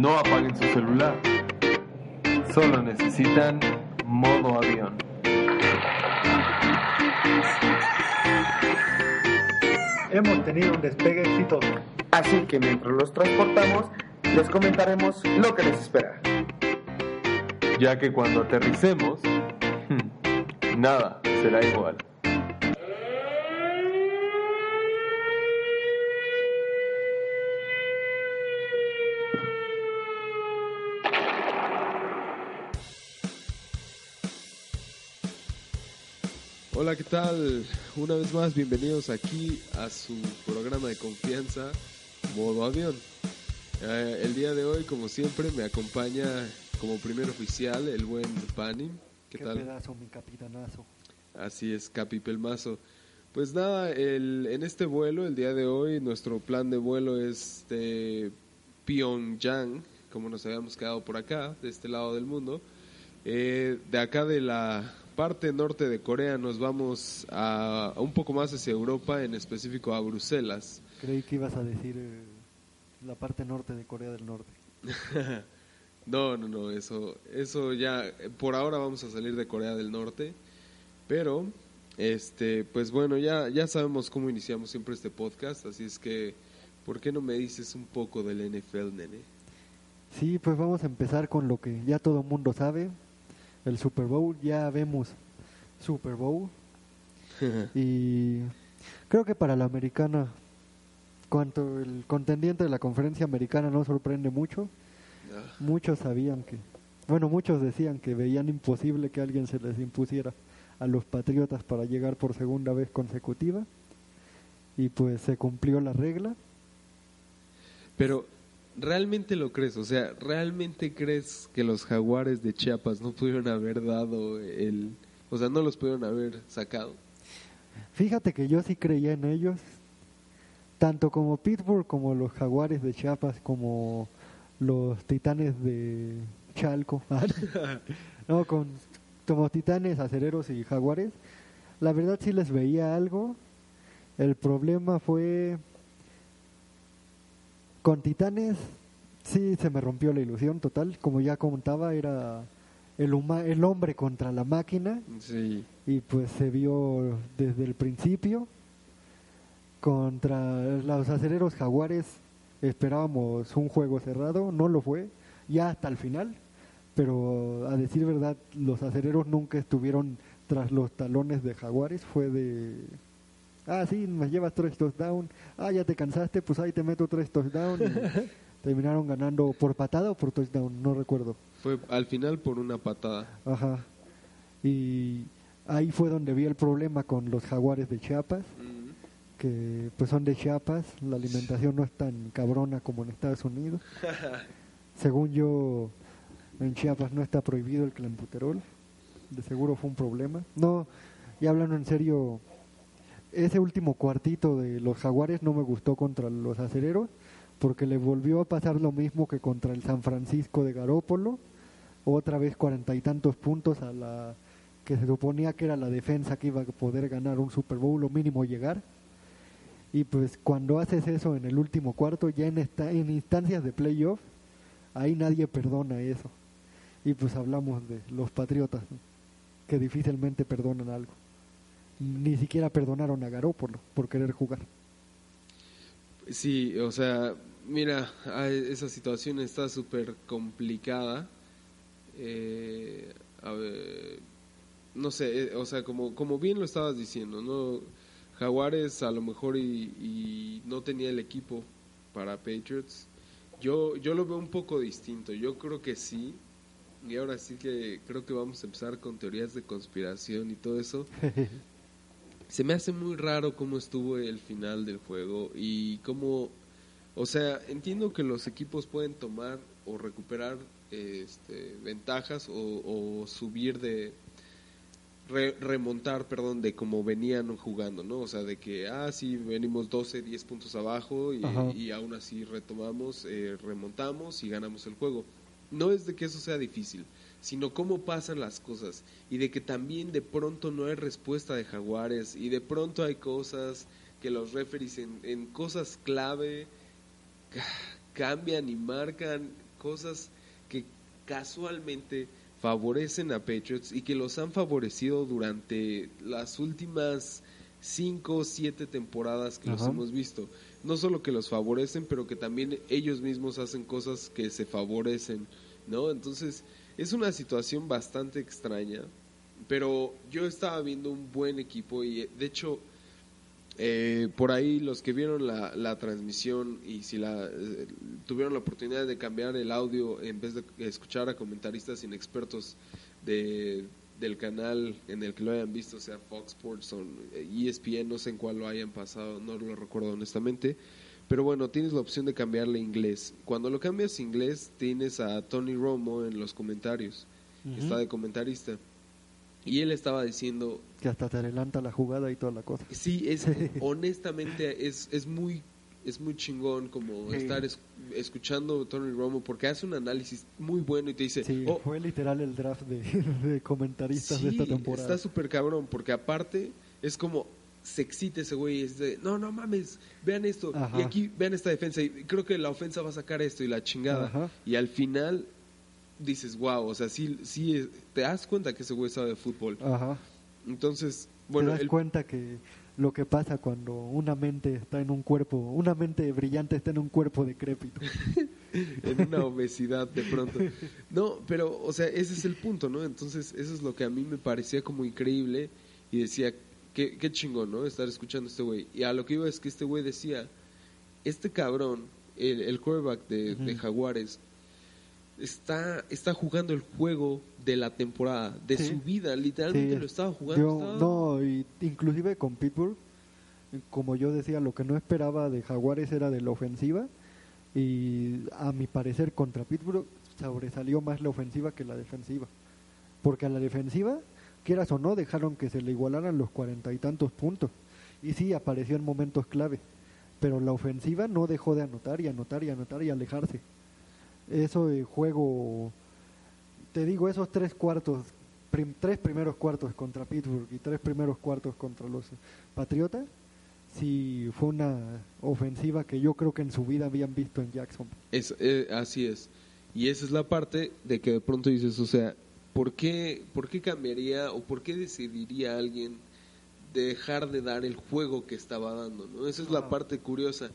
No apaguen su celular. Solo necesitan modo avión. Hemos tenido un despegue exitoso. Así que mientras los transportamos, les comentaremos lo que les espera. Ya que cuando aterricemos, nada será igual. Hola, ¿qué tal? Una vez más, bienvenidos aquí a su programa de confianza, Modo Avión. Eh, el día de hoy, como siempre, me acompaña como primer oficial el buen Pani. ¿Qué, Qué tal? pedazo, mi capitanazo. Así es, Capi Pelmazo. Pues nada, el, en este vuelo, el día de hoy, nuestro plan de vuelo es de Pyongyang, como nos habíamos quedado por acá, de este lado del mundo. Eh, de acá de la parte norte de Corea nos vamos a, a un poco más hacia Europa, en específico a Bruselas. Creí que ibas a decir eh, la parte norte de Corea del Norte. No, no, no, eso, eso ya, por ahora vamos a salir de Corea del Norte, pero, este, pues bueno, ya, ya sabemos cómo iniciamos siempre este podcast, así es que, ¿por qué no me dices un poco del NFL, nene? Sí, pues vamos a empezar con lo que ya todo el mundo sabe, el Super Bowl. Ya vemos Super Bowl y creo que para la americana, cuanto el contendiente de la conferencia americana no sorprende mucho, Ah, muchos sabían que, bueno, muchos decían que veían imposible que alguien se les impusiera a los Patriotas para llegar por segunda vez consecutiva y pues se cumplió la regla. Pero, ¿realmente lo crees? O sea, ¿realmente crees que los jaguares de Chiapas no pudieron haber dado el... O sea, no los pudieron haber sacado? Fíjate que yo sí creía en ellos, tanto como Pittsburgh, como los Jaguares de Chiapas, como los Titanes de Chalco, no, con, como Titanes, Acereros y Jaguares. La verdad sí les veía algo. El problema fue con Titanes, sí se me rompió la ilusión total. Como ya contaba, era el, huma- el hombre contra la máquina. Sí. y pues se vio desde el principio. Contra los acereros jaguares esperábamos un juego cerrado. No lo fue ya hasta el final. Pero a decir verdad los acereros nunca estuvieron tras los talones de jaguares. Fue de ah sí me llevas tres touchdowns ah ya te cansaste pues ahí te meto tres touchdowns terminaron ganando por patada o por touchdown no recuerdo Fue al final por una patada. Ajá. Y ahí fue donde vi el problema con los jaguares de Chiapas, que pues son de Chiapas, la alimentación no es tan cabrona como en Estados Unidos. Según yo, en Chiapas no está prohibido el clenbuterol, de seguro fue un problema. No, y hablando en serio, ese último cuartito de los jaguares no me gustó contra los acereros, porque le volvió a pasar lo mismo que contra el San Francisco de Garópolo, otra vez cuarenta y tantos puntos a la que se suponía que era la defensa que iba a poder ganar un Super Bowl o mínimo llegar. Y pues cuando haces eso en el último cuarto, ya en, esta, en instancias de playoff, ahí nadie perdona eso. Y pues hablamos de los Patriotas, que difícilmente perdonan algo. Ni siquiera perdonaron a Garópolo por querer jugar. Sí, o sea, mira, esa situación está súper complicada. Eh, a ver, no sé, eh, o sea, como, como bien lo estabas diciendo, ¿no? Jaguares a lo mejor y, y no tenía el equipo para Patriots. Yo, yo lo veo un poco distinto, yo creo que sí. Y ahora sí que creo que vamos a empezar con teorías de conspiración y todo eso. Se me hace muy raro cómo estuvo el final del juego y cómo, o sea, entiendo que los equipos pueden tomar o recuperar este, ventajas o, o subir de, re- remontar, perdón, de cómo venían jugando, ¿no? O sea, de que, ah, sí, venimos 12, 10 puntos abajo y, y aún así retomamos, eh, remontamos y ganamos el juego. No es de que eso sea difícil, sino cómo pasan las cosas y de que también de pronto no hay respuesta de Jaguares y de pronto hay cosas que los referees en, en cosas clave ca- cambian y marcan cosas que casualmente favorecen a Patriots y que los han favorecido durante las últimas cinco o siete temporadas que los hemos visto. No solo que los favorecen, pero que también ellos mismos hacen cosas que se favorecen, ¿no? Entonces, es una situación bastante extraña, pero yo estaba viendo un buen equipo y de hecho eh, por ahí los que vieron la, la transmisión y si la eh, tuvieron la oportunidad de cambiar el audio en vez de escuchar a comentaristas inexpertos de, del canal en el que lo hayan visto, sea Fox Sports o E ESPN, no sé en cuál lo hayan pasado, no lo recuerdo honestamente. Pero bueno, tienes la opción de cambiarle a inglés. Cuando lo cambias a inglés, tienes a Tony Romo en los comentarios. Está de comentarista. Y él estaba diciendo, Que hasta te adelanta la jugada y toda la cosa. Sí, es honestamente es, es muy es muy chingón como Sí. estar es- escuchando a Tony Romo porque hace un análisis muy bueno y te dice, Sí, "Oh, fue literal el draft de, de comentaristas de esta temporada. está súper cabrón porque aparte es como se excita ese güey, es de, no, no mames, vean esto, Ajá. y aquí vean esta defensa, y creo que la ofensa va a sacar esto y la chingada, Ajá. y al final dices, wow, o sea, sí, sí, eh, te das cuenta que ese güey sabe de fútbol. Ajá. Entonces, bueno, te das el- cuenta que lo que pasa cuando una mente está en un cuerpo, una mente brillante está en un cuerpo decrépito. en una obesidad de pronto. No, pero, o sea, ese es el punto, ¿no? Entonces, eso es lo que a mí me parecía como increíble y decía, qué, qué chingón, ¿no? Estar escuchando a este güey. Y a lo que iba es que este güey decía, este cabrón, el, el quarterback de. Jaguares, está, está jugando el juego de la temporada, de Sí. su vida, literalmente Sí, lo estaba jugando. yo- estaba- no, y inclusive con Pittsburgh, como yo decía, lo que no esperaba de Jaguares era de la ofensiva y a mi parecer contra Pittsburgh sobresalió más la ofensiva que la defensiva. Porque a la defensiva, quieras o no, dejaron que se le igualaran los cuarenta y tantos puntos. Y sí, apareció en momentos clave. Pero la ofensiva no dejó de anotar y anotar y anotar y alejarse. Eso de juego, te digo, esos tres cuartos, prim- tres primeros cuartos contra Pittsburgh y tres primeros cuartos contra los Patriotas, sí fue una ofensiva que yo creo que en su vida habían visto en Jackson. Es, eh, así es. Y esa es la parte de que de pronto dices, o sea, ¿por qué, ¿por qué cambiaría o por qué decidiría alguien dejar de dar el juego que estaba dando? ¿no? Esa es la parte curiosa.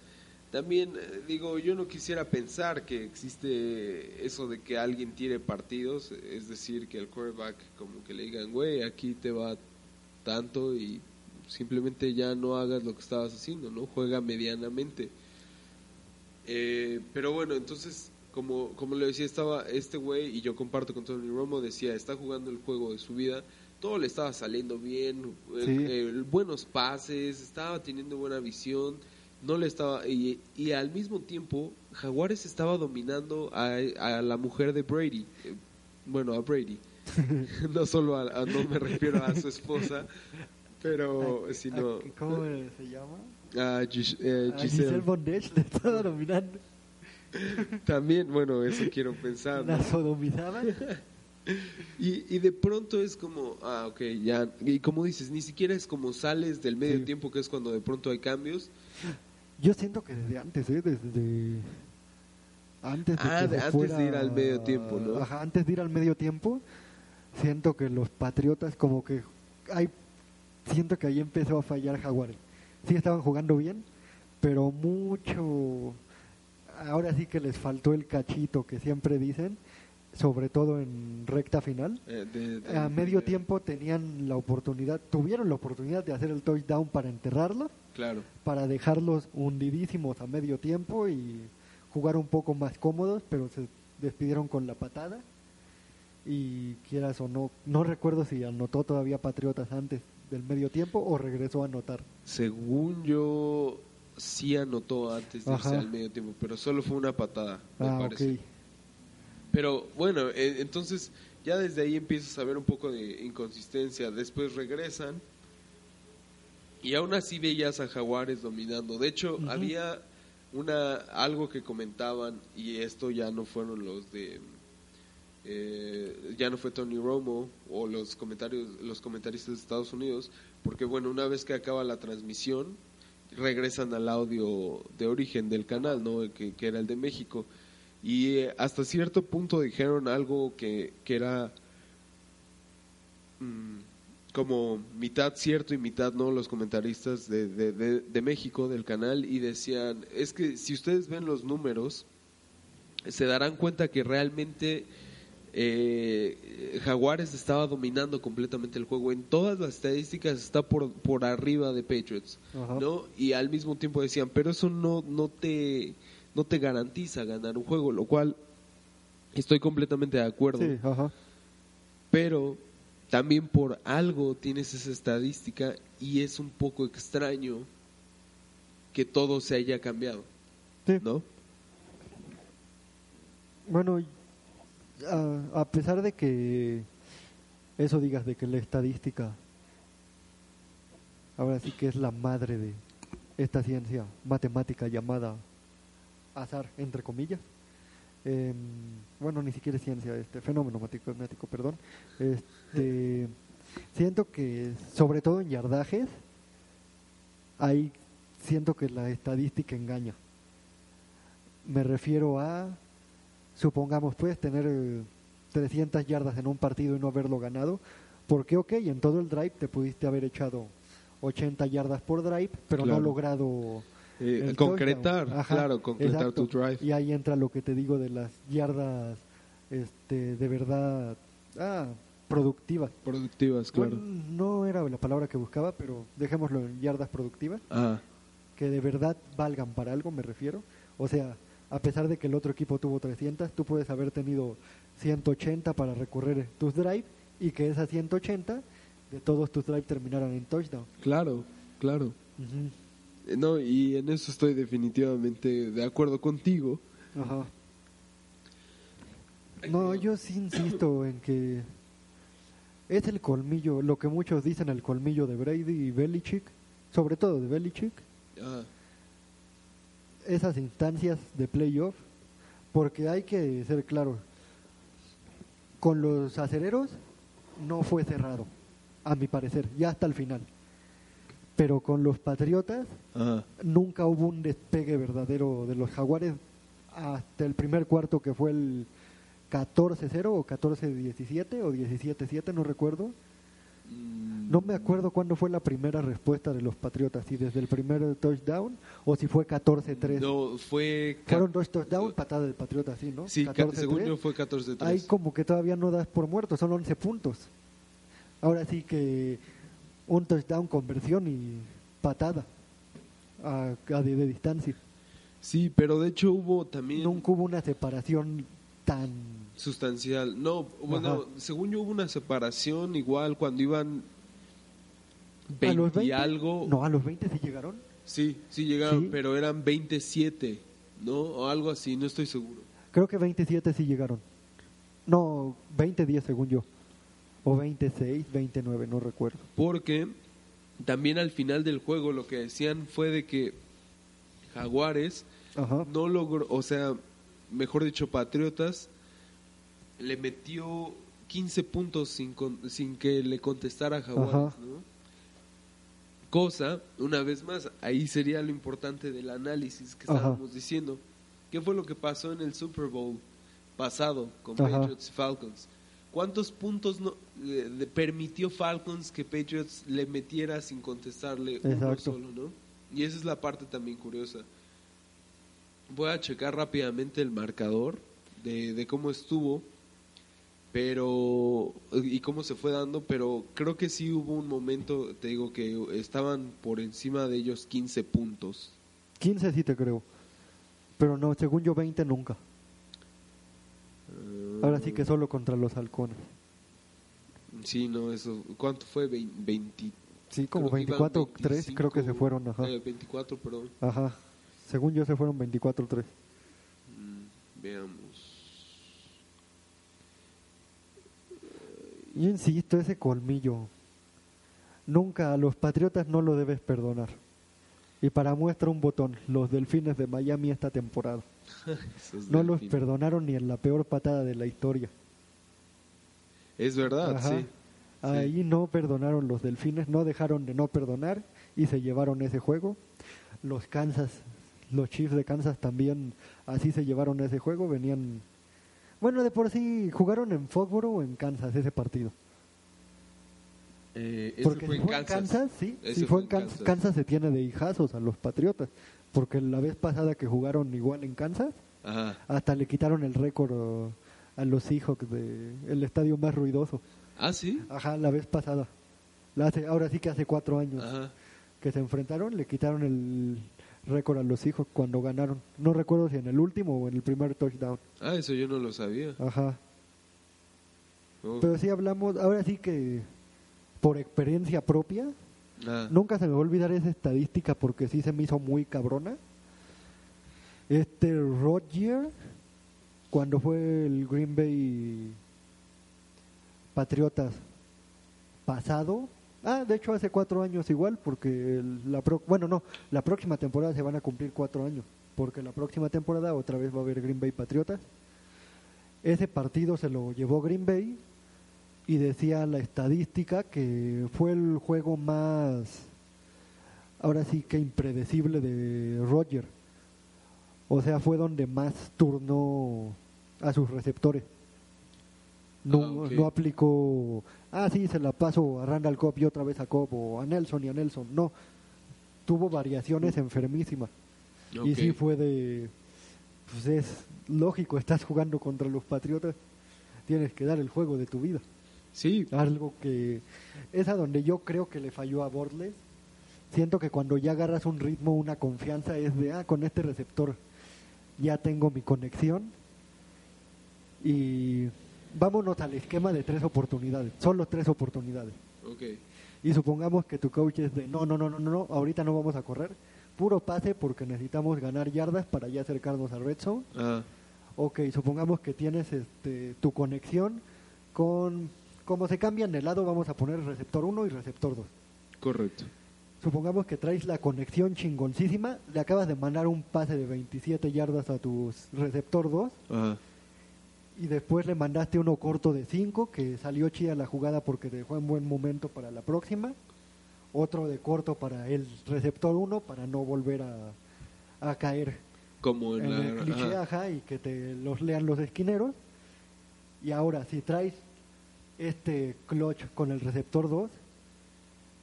También, eh, digo, yo no quisiera pensar que existe eso de que alguien tire partidos, es decir, que el quarterback como que le digan, güey, aquí te va tanto y simplemente ya no hagas lo que estabas haciendo, ¿no? Juega medianamente. Eh, pero bueno, entonces, como, como le decía, estaba este güey, y yo comparto con Tony Romo, decía, está jugando el juego de su vida, todo le estaba saliendo bien, eh, Sí. eh, buenos pases, estaba teniendo buena visión, no le estaba, y, y al mismo tiempo, Jaguares estaba dominando a, a la mujer de Brady, eh, bueno, a Brady, no solo a, a- no me refiero a su esposa, pero, sino ¿Cómo se llama? a Gis- eh, A Giselle. Giselle Bondage le estaba dominando. También, bueno, eso quiero pensar. La sodomizaban. Y, y de pronto es como, ah, ok, ya. Y como dices, ni siquiera es como sales del medio Sí. tiempo, que es cuando de pronto hay cambios. Yo siento que desde antes, ¿eh? Desde antes de, Ah, que de- de ir al medio tiempo, ¿no? Ajá, antes de ir al medio tiempo, siento que los Patriotas como que hay siento que ahí empezó a fallar Jaguares. Sí estaban jugando bien, pero mucho ahora sí que les faltó el cachito que siempre dicen, sobre todo en recta final. eh, de- de- A medio de- tiempo tenían la oportunidad, tuvieron la oportunidad de hacer el touchdown para enterrarlo Claro. para dejarlos hundidísimos a medio tiempo y jugar un poco más cómodos, pero se despidieron con la patada. Y quieras o no, no recuerdo si anotó todavía Patriotas antes del medio tiempo o regresó a anotar. Según yo, sí anotó antes de irse Ajá. al medio tiempo, pero solo fue una patada, me Ah, parece. Pero bueno, eh, entonces ya desde ahí empiezas a ver un poco de inconsistencia. Después regresan y aún así veías a Jaguares dominando. De hecho, había una algo que comentaban y esto ya no fueron los de eh, ya no fue Tony Romo o los comentarios los comentaristas de Estados Unidos, porque bueno, una vez que acaba la transmisión regresan al audio de origen del canal, ¿no? Que, era el de México y eh, hasta cierto punto dijeron algo que, que era mm, como mitad cierto y mitad no los comentaristas de, de, de México del canal y decían es que si ustedes ven los números se darán cuenta que realmente eh, Jaguares estaba dominando completamente el juego. En todas las estadísticas está por, por arriba de Patriots, Ajá. ¿no? Y al mismo tiempo decían, pero eso no, no, te, no te garantiza ganar un juego, lo cual estoy completamente de acuerdo. Sí, ajá. Pero también por algo tienes esa estadística y es un poco extraño que todo se haya cambiado, Sí. ¿no? Bueno, a, a pesar de que eso digas de que la estadística ahora sí que es la madre de esta ciencia matemática llamada azar, entre comillas. em, bueno, ni siquiera es ciencia, este fenómeno matemático, perdón. Este, siento que, sobre todo en yardajes, ahí siento que la estadística engaña. Me refiero a, supongamos, puedes tener eh, 300 yardas en un partido y no haberlo ganado, porque, ok, en todo el drive te pudiste haber echado 80 yardas por drive, pero Claro. no logrado Eh, concretar. Ajá, claro, concretar exacto. tu drive. Y ahí entra lo que te digo de las yardas este, de verdad ah, productivas. Productivas, claro. Bueno, no era la palabra que buscaba, pero dejémoslo en yardas productivas, Ah, que de verdad valgan para algo, me refiero. O sea, a pesar de que el otro equipo tuvo 300, tú puedes haber tenido 180 para recorrer tus drives y que esas 180 de todos tus drives terminaran en touchdown. claro, claro. Eh, No, y en eso estoy definitivamente de acuerdo contigo. Ajá. No, yo sí insisto en que es el colmillo, lo que muchos dicen el colmillo de Brady y Belichick, sobre todo de Belichick, Ah, esas instancias de playoff, porque hay que ser claro, con los acereros no fue cerrado, a mi parecer, ya hasta el final. Pero con los Patriotas nunca hubo un despegue verdadero de los Jaguares hasta el primer cuarto que fue el 14-0 o 14-17 o 17-7, no recuerdo. mm, No me acuerdo cuándo fue la primera respuesta de los Patriotas, si desde el primer touchdown o si fue 14-3. No, fue... Fueron dos touchdowns, patada del Patriota, sí, ¿no? Sí, ca- 14-3. según yo fue 14-3. Ahí como que todavía no das por muerto, son 11 puntos. Ahora sí que un touchdown conversión y patada a, a de, de distancia. Sí, pero de hecho hubo también Nunca hubo una separación tan... sustancial. No, bueno, Ajá. según yo hubo una separación igual cuando iban 20, ¿A los 20? y algo. No, a los 20 sí llegaron. Sí, sí llegaron, Sí. pero eran 27, ¿no? O algo así, no estoy seguro. Creo que 27 sí llegaron. No, 20-10 según yo. O 26, 29, no recuerdo. Porque también al final del juego lo que decían fue de que Jaguares Ajá. no logró, o sea, mejor dicho, Patriotas le metió 15 puntos sin, con- sin que le contestara Jaguares, Ajá. ¿no? Cosa, una vez más, ahí sería lo importante del análisis que Ajá. estábamos diciendo. ¿Qué fue lo que pasó en el Super Bowl pasado con Ajá. Patriots y Falcons? ¿Cuántos puntos no, le- le permitió Falcons que Patriots le metiera sin contestarle uno Exacto. solo, no? Y esa es la parte también curiosa. Voy a checar rápidamente el marcador de, de cómo estuvo, pero y cómo se fue dando, pero creo que sí hubo un momento, te digo que estaban por encima de ellos 15 puntos. 15 sí te creo. Pero no, según yo 20 nunca. Ahora sí que solo contra los halcones. Sí, no, eso. ¿Cuánto fue? Vein- 20. Sí, como creo que iban 24 3 creo que se 25, fueron, ajá. eh, 24, perdón. Ajá. Según yo se fueron 24 3. Mm, veamos. Yo insisto, ese colmillo. Nunca a los patriotas no lo debes perdonar. Y para muestra un botón, los delfines de Miami esta temporada. No los perdonaron ni en la peor patada de la historia. Es verdad, Ajá. sí. Ahí no perdonaron los delfines, no dejaron de no perdonar y se llevaron ese juego. Los Kansas, los Chiefs de Kansas también así se llevaron ese juego, venían... Bueno, de por sí jugaron en Foxborough o en Kansas ese partido. Eh, Porque fue si en fue en Kansas. Kansas, sí, si fue en Kansas, Kansas se tiene de hijazos a los Patriotas. Porque la vez pasada que jugaron igual en Kansas, Ajá. hasta le quitaron el récord uh, a los Seahawks de el estadio más ruidoso. Ah, sí. Ajá, la vez pasada. La hace, ahora sí que hace cuatro años Ajá. que se enfrentaron, le quitaron el récord a los hijos cuando ganaron. No recuerdo si en el último o en el primer touchdown. Ah, eso yo no lo sabía. Ajá. Oh. Pero sí hablamos, ahora sí que por experiencia propia, Ah, nunca se me va a olvidar esa estadística porque sí se me hizo muy cabrona. Este Roger, cuando fue el Green Bay Patriotas pasado, ah, de hecho hace cuatro años igual, porque la pro- bueno no, la próxima temporada se van a cumplir cuatro años, porque la próxima temporada otra vez va a haber Green Bay Patriotas. Ese partido se lo llevó Green Bay y decía la estadística que fue el juego más, ahora sí que impredecible de Roger. O sea, fue donde más turnó a sus receptores. No, Ah, no aplicó, ah, sí, se la paso a Randall Cobb y otra vez a Cobb, o a Nelson y a Nelson. No, tuvo variaciones enfermísimas. Y sí fue de, pues es lógico, estás jugando contra los Patriotas, tienes que dar el juego de tu vida. Sí, Algo que es a donde yo creo que le falló a Bortles. Siento que cuando ya agarras un ritmo, una confianza, es de, ah, con este receptor ya tengo mi conexión. Y vámonos al esquema de tres oportunidades, solo tres oportunidades. ok. Y supongamos que tu coach es de, no, no, no, no, no, no, ahorita no vamos a correr, puro pase porque necesitamos ganar yardas para ya acercarnos al red zone. Ah, Ok, supongamos que tienes este, tu conexión con, como se cambian de lado, vamos a poner receptor 1 y receptor 2. correcto. Supongamos que traes la conexión chingoncísima, le acabas de mandar un pase de 27 yardas a tu receptor 2 Ajá. Y después le mandaste uno corto de 5 que salió chida la jugada porque te dejó en buen momento para la próxima. Otro de corto para el receptor 1 para no volver a, a caer Como en, en la. el cliché, ajá. ajá, y que te los lean los esquineros. Y ahora, si traes este clutch con el receptor 2,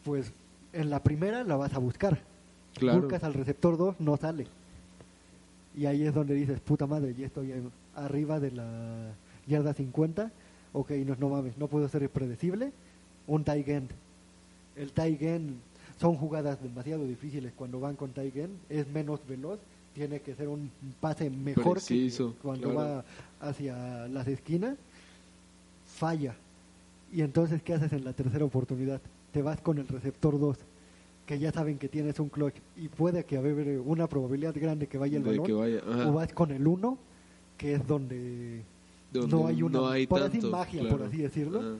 pues en la primera la vas a buscar. Claro. Buscas al receptor 2, no sale. Y ahí es donde dices, puta madre, ya estoy arriba de la yarda 50. Ok, no, no mames, no puedo ser predecible. Un tight end. El tight end son jugadas demasiado difíciles cuando van con tight end. Es menos veloz. Tiene que ser un pase mejor Preciso, que cuando claro. va hacia las esquinas. Falla. Y entonces, ¿qué haces en la tercera oportunidad? Te vas con el receptor 2, que ya saben que tienes un clutch y puede que haber una probabilidad grande que vaya el De balón. vaya, o vas con el 1, que es donde, Donde no hay una no hay por así magia, claro. por así decirlo. Ajá.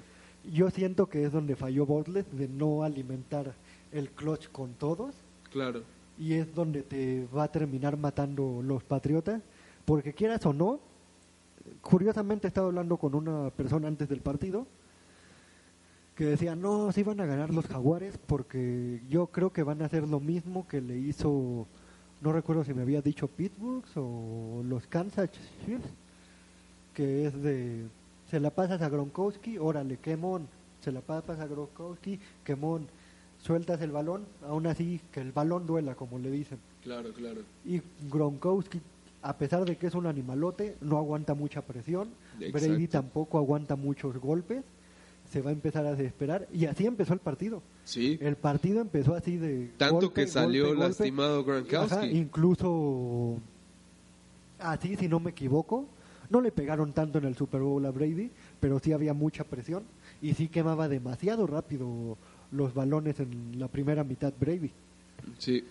Yo siento que es donde falló Bortles de no alimentar el clutch con todos Claro. y es donde te va a terminar matando los Patriotas, porque quieras o no, curiosamente estaba hablando con una persona antes del partido que decía, no, sí van a ganar los Jaguares porque yo creo que van a hacer lo mismo que le hizo, no recuerdo si me había dicho Pittsburgh o los Kansas Chiefs, que es de, se la pasas a Gronkowski, órale, quemón, se la pasas a Gronkowski, quemón, sueltas el balón, aún así que el balón duela, como le dicen. Claro, claro. Y Gronkowski, a pesar de que es un animalote, no aguanta mucha presión. Exacto. Brady tampoco aguanta muchos golpes. Se va a empezar a desesperar. Y así empezó el partido. Sí. El partido empezó así de. Tanto golpe, que salió golpe, golpe. lastimado Gronkowski. Ajá, incluso. Así, si no me equivoco. No le pegaron tanto en el Super Bowl a Brady, pero sí había mucha presión. Y sí quemaba demasiado rápido los balones en la primera mitad Brady. Sí.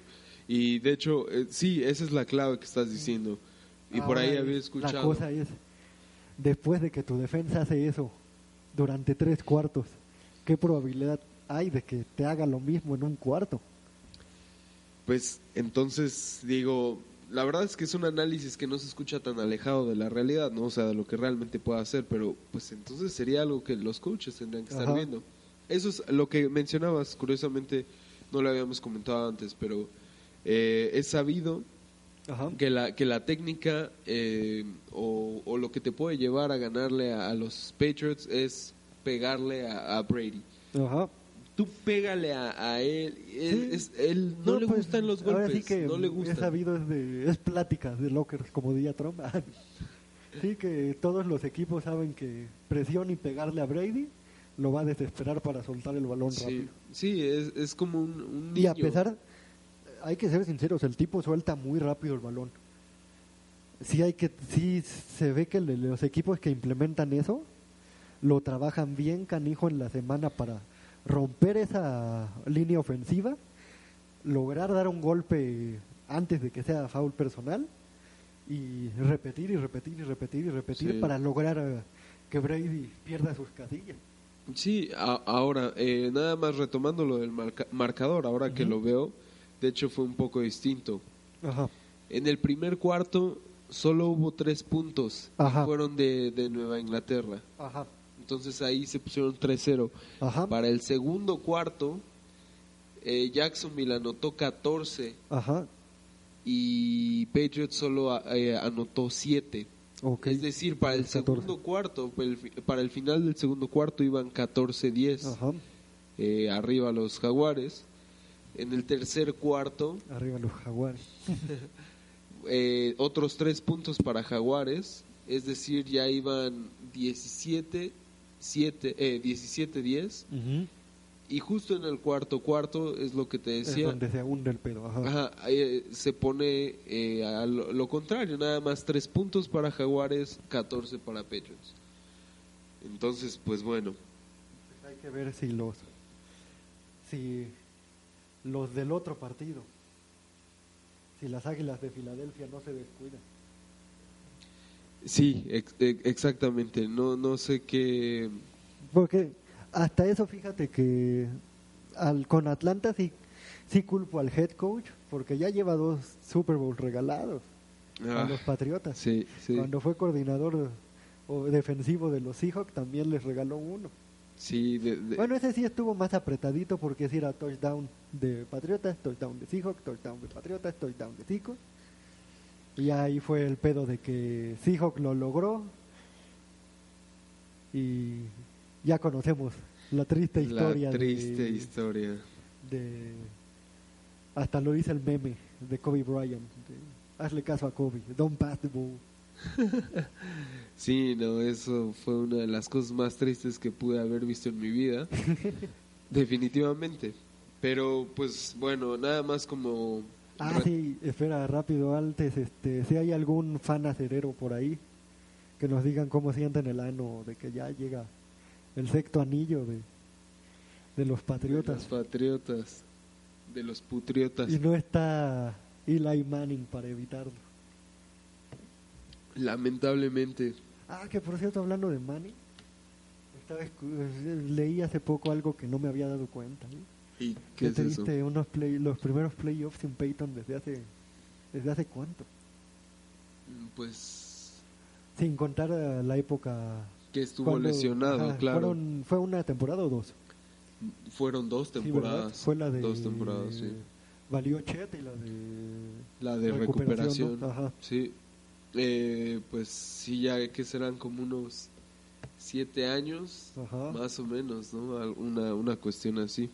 Y de hecho, eh, sí, esa es la clave que estás diciendo. Y por ahí había La escuchado. cosa es, después de que tu defensa hace eso durante tres cuartos, ¿qué probabilidad hay de que te haga lo mismo en un cuarto? Pues entonces digo, la verdad es que es un análisis que no se escucha tan alejado de la realidad, ¿no? O sea, de lo que realmente puede hacer, pero pues entonces sería algo que los coaches tendrían que estar Ajá. viendo. Eso es lo que mencionabas, curiosamente no lo habíamos comentado antes, pero eh, es sabido Ajá. que la, que la técnica eh, o, o lo que te puede llevar a ganarle a, a los Patriots es pegarle a, a Brady. Ajá. Tú pégale a, a él, él, Sí. es- él no, le pues, gustan los ahora golpes, sí que no le Es sabido, es, de, es pláticas de lockers, como diría Trump. sí, que todos los equipos saben que presión y pegarle a Brady lo va a desesperar para soltar el balón Sí, rápido. sí es, es como un, un Y a niño. pesar, hay que ser sinceros, el tipo suelta muy rápido el balón. Sí, hay que, sí se ve que le- los equipos que implementan eso lo trabajan bien canijo en la semana para romper esa línea ofensiva, lograr dar un golpe antes de que sea foul personal y repetir y repetir y repetir y repetir Sí. para lograr eh, que Brady pierda sus casillas. Sí, a- ahora, eh, nada más retomando lo del marca- marcador, ahora que lo veo, de hecho fue un poco distinto. Ajá. En el primer cuarto solo hubo tres puntos, Ajá. fueron de, de Nueva Inglaterra. Ajá. Entonces ahí se pusieron 3-0. Ajá. Para el segundo cuarto, eh, Jacksonville anotó 14 Ajá. y Patriots solo eh, anotó 7. Ok. Es decir, para el 14. segundo cuarto, para el, final del segundo cuarto iban 14-10 Ajá. eh, arriba los Jaguares. En el tercer cuarto, Arriba los jaguares. eh, otros tres puntos para Jaguares, es decir, ya iban 17 7, eh, 17-10 y justo en el cuarto cuarto es lo que te Es decía, donde se hunde el pedo. Ajá. Ajá, eh, se pone eh, a lo, lo contrario, nada más 3 puntos para Jaguares, 14 para Patriots. Entonces, pues bueno, Hay que ver si los si los del otro partido, si las Águilas de Filadelfia no se descuidan. Sí, ex- ex- exactamente, no, no sé qué... Porque hasta eso, fíjate que al, con Atlanta sí, sí culpo al head coach, porque ya lleva dos Super Bowls regalados a Ah, los Patriotas. sí, sí, Cuando fue coordinador o defensivo de los Seahawks también les regaló uno. sí, de- de- Bueno, ese sí estuvo más apretadito porque sí era touchdown de Patriotas, touchdown de Seahawks, touchdown de Patriotas, touchdown de Seahawks. Y ahí fue el pedo de que Seahawks lo logró y ya conocemos la triste historia la triste de, historia. de- hasta lo dice el meme de Kobe Bryant de, hazle caso a Kobe don't pass the ball Sí, no, eso fue una de las cosas más tristes que pude haber visto en mi vida. Definitivamente. Pero, pues, bueno, nada más como... Ah, re- sí, espera, rápido, antes, este, si hay algún fan acerero por ahí, que nos digan cómo sienten el ano de que ya llega el sexto anillo de, de los de los Patriotas. patriotas. De los putriotas. Y no está Eli Manning para evitarlo. Lamentablemente. Ah, que por cierto, hablando de Manning, leí hace poco algo que no me había dado cuenta. ¿eh? ¿Y Qué es eso? triste, unos play, los primeros playoffs sin Peyton desde hace, desde hace cuánto. Mm, Pues Sin contar eh, la época que estuvo Cuando- lesionado, ajá, claro. fueron- ¿Fue una temporada o dos? Fueron dos Sí, temporadas. fue la de... Dos temporadas, sí. Valió Chet y la de... La de recuperación, recuperación. ¿no? Ajá. Sí. Eh, pues sí, ya que serán como unos siete años, Ajá. más o menos, ¿no? Una, una cuestión así.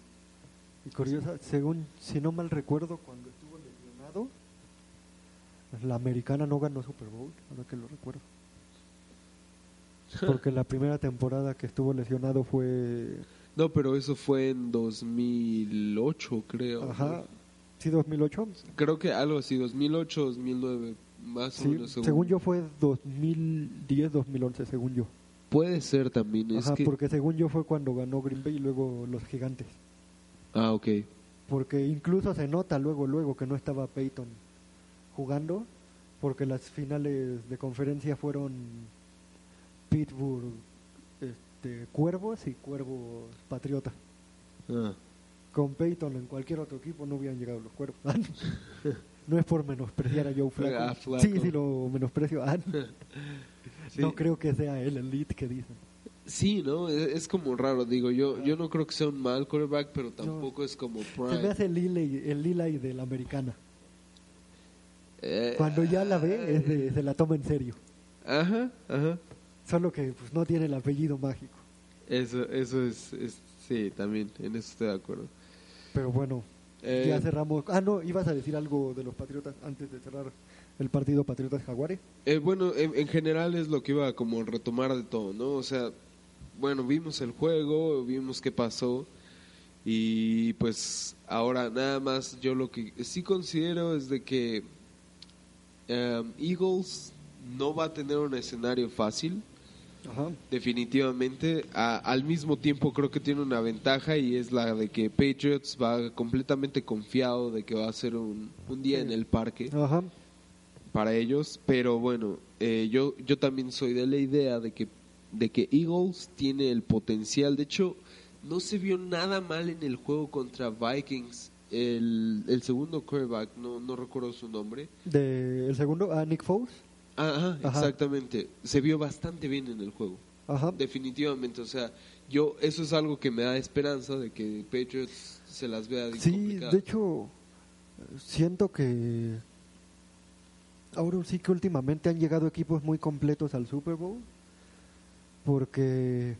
Y curiosa, según, si no mal recuerdo, cuando estuvo lesionado, la americana no ganó Super Bowl, ahora que lo recuerdo. Porque la primera temporada que estuvo lesionado fue... No, pero eso fue en 2008, creo. Ajá. ¿Sí, 2008? Creo que algo así, 2008, 2009, más o menos. según yo fue 2010, 2011, según yo. Puede ser también, es Ajá, que... porque según yo fue cuando ganó Green Bay y luego los gigantes. Ah, ok. Porque incluso se nota luego, luego que no estaba Peyton jugando, porque las finales de conferencia fueron Pittsburgh este, Cuervos y Cuervos Patriota. Ah, Con Peyton en cualquier otro equipo no hubieran llegado los Cuervos. No es por menospreciar a Joe Flaco. Ah, Flacco. Sí, sí lo menosprecio. Ah, Sí. No creo que sea él el lead que dicen. Sí, ¿no? Es, es como raro, digo, yo yo no creo que sea un mal quarterback, pero tampoco es como Se me Prime. hace el Lilley, el Lilley de la americana. Eh, Cuando ya la ve, es de- se la toma en serio. Ajá, ajá. Solo que pues no tiene el apellido mágico. Eso, eso es, es- sí, también, en eso estoy de acuerdo. Pero bueno, Eh, ya cerramos. Ah, no, ibas a decir algo de los Patriotas antes de cerrar el partido Patriotas-Jaguares. Eh, bueno, en, en general es lo que iba como a retomar de todo, ¿no? O sea, bueno, vimos el juego, vimos qué pasó y pues ahora nada más yo lo que sí considero es de que um, Eagles no va a tener un escenario fácil, Ajá. definitivamente. A- al mismo tiempo creo que tiene una ventaja y es la de que Patriots va completamente confiado de que va a ser un, un día Sí. en el parque Ajá. para ellos, pero bueno, eh, yo yo también soy de la idea de que de que Eagles tiene el potencial. De hecho, no se vio nada mal en el juego contra Vikings. El, el segundo quarterback, no, no recuerdo su nombre. De, el segundo, a Nick Foles. Ah, Ajá, Ajá. exactamente. Se vio bastante bien en el juego. Ajá. Definitivamente, o sea, yo eso es algo que me da esperanza de que Patriots se las vea Sí, complicadas. de hecho, siento que ahora sí que últimamente han llegado equipos muy completos al Super Bowl. Porque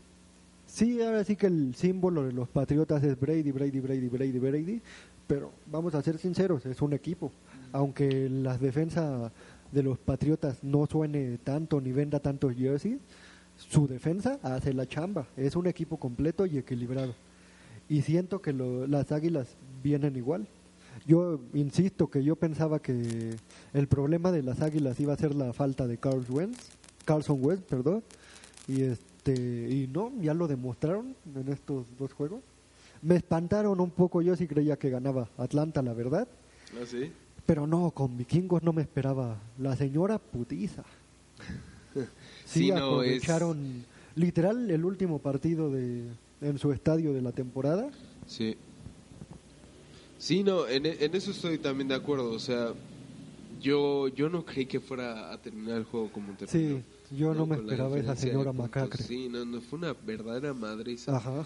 sí, ahora sí que el símbolo de los Patriotas es Brady, Brady, Brady, Brady, Brady. Pero vamos a ser sinceros, es un equipo. Aunque la defensa de los Patriotas no suene tanto ni venda tantos jerseys, su defensa hace la chamba. Es un equipo completo y equilibrado. Y siento que lo- las águilas vienen igual. Yo insisto que yo pensaba que el problema de las águilas iba a ser la falta de Carl Wentz, Carlson Wentz, perdón. Y este y no, ya lo demostraron en estos dos juegos. Me espantaron un poco, yo sí creía que ganaba Atlanta, la verdad. ¿Ah, sí? Pero no, con vikingos no me esperaba. La señora putiza. Sí, Sí, no, es- literal el último partido de en su estadio de la temporada. Sí. Sí, no, en, en eso estoy también de acuerdo. O sea, yo yo no creí que fuera a terminar el juego como terminó. Sí, yo no, me esperaba esa señora macacre. Sí, no, no, fue una verdadera madriza Ajá.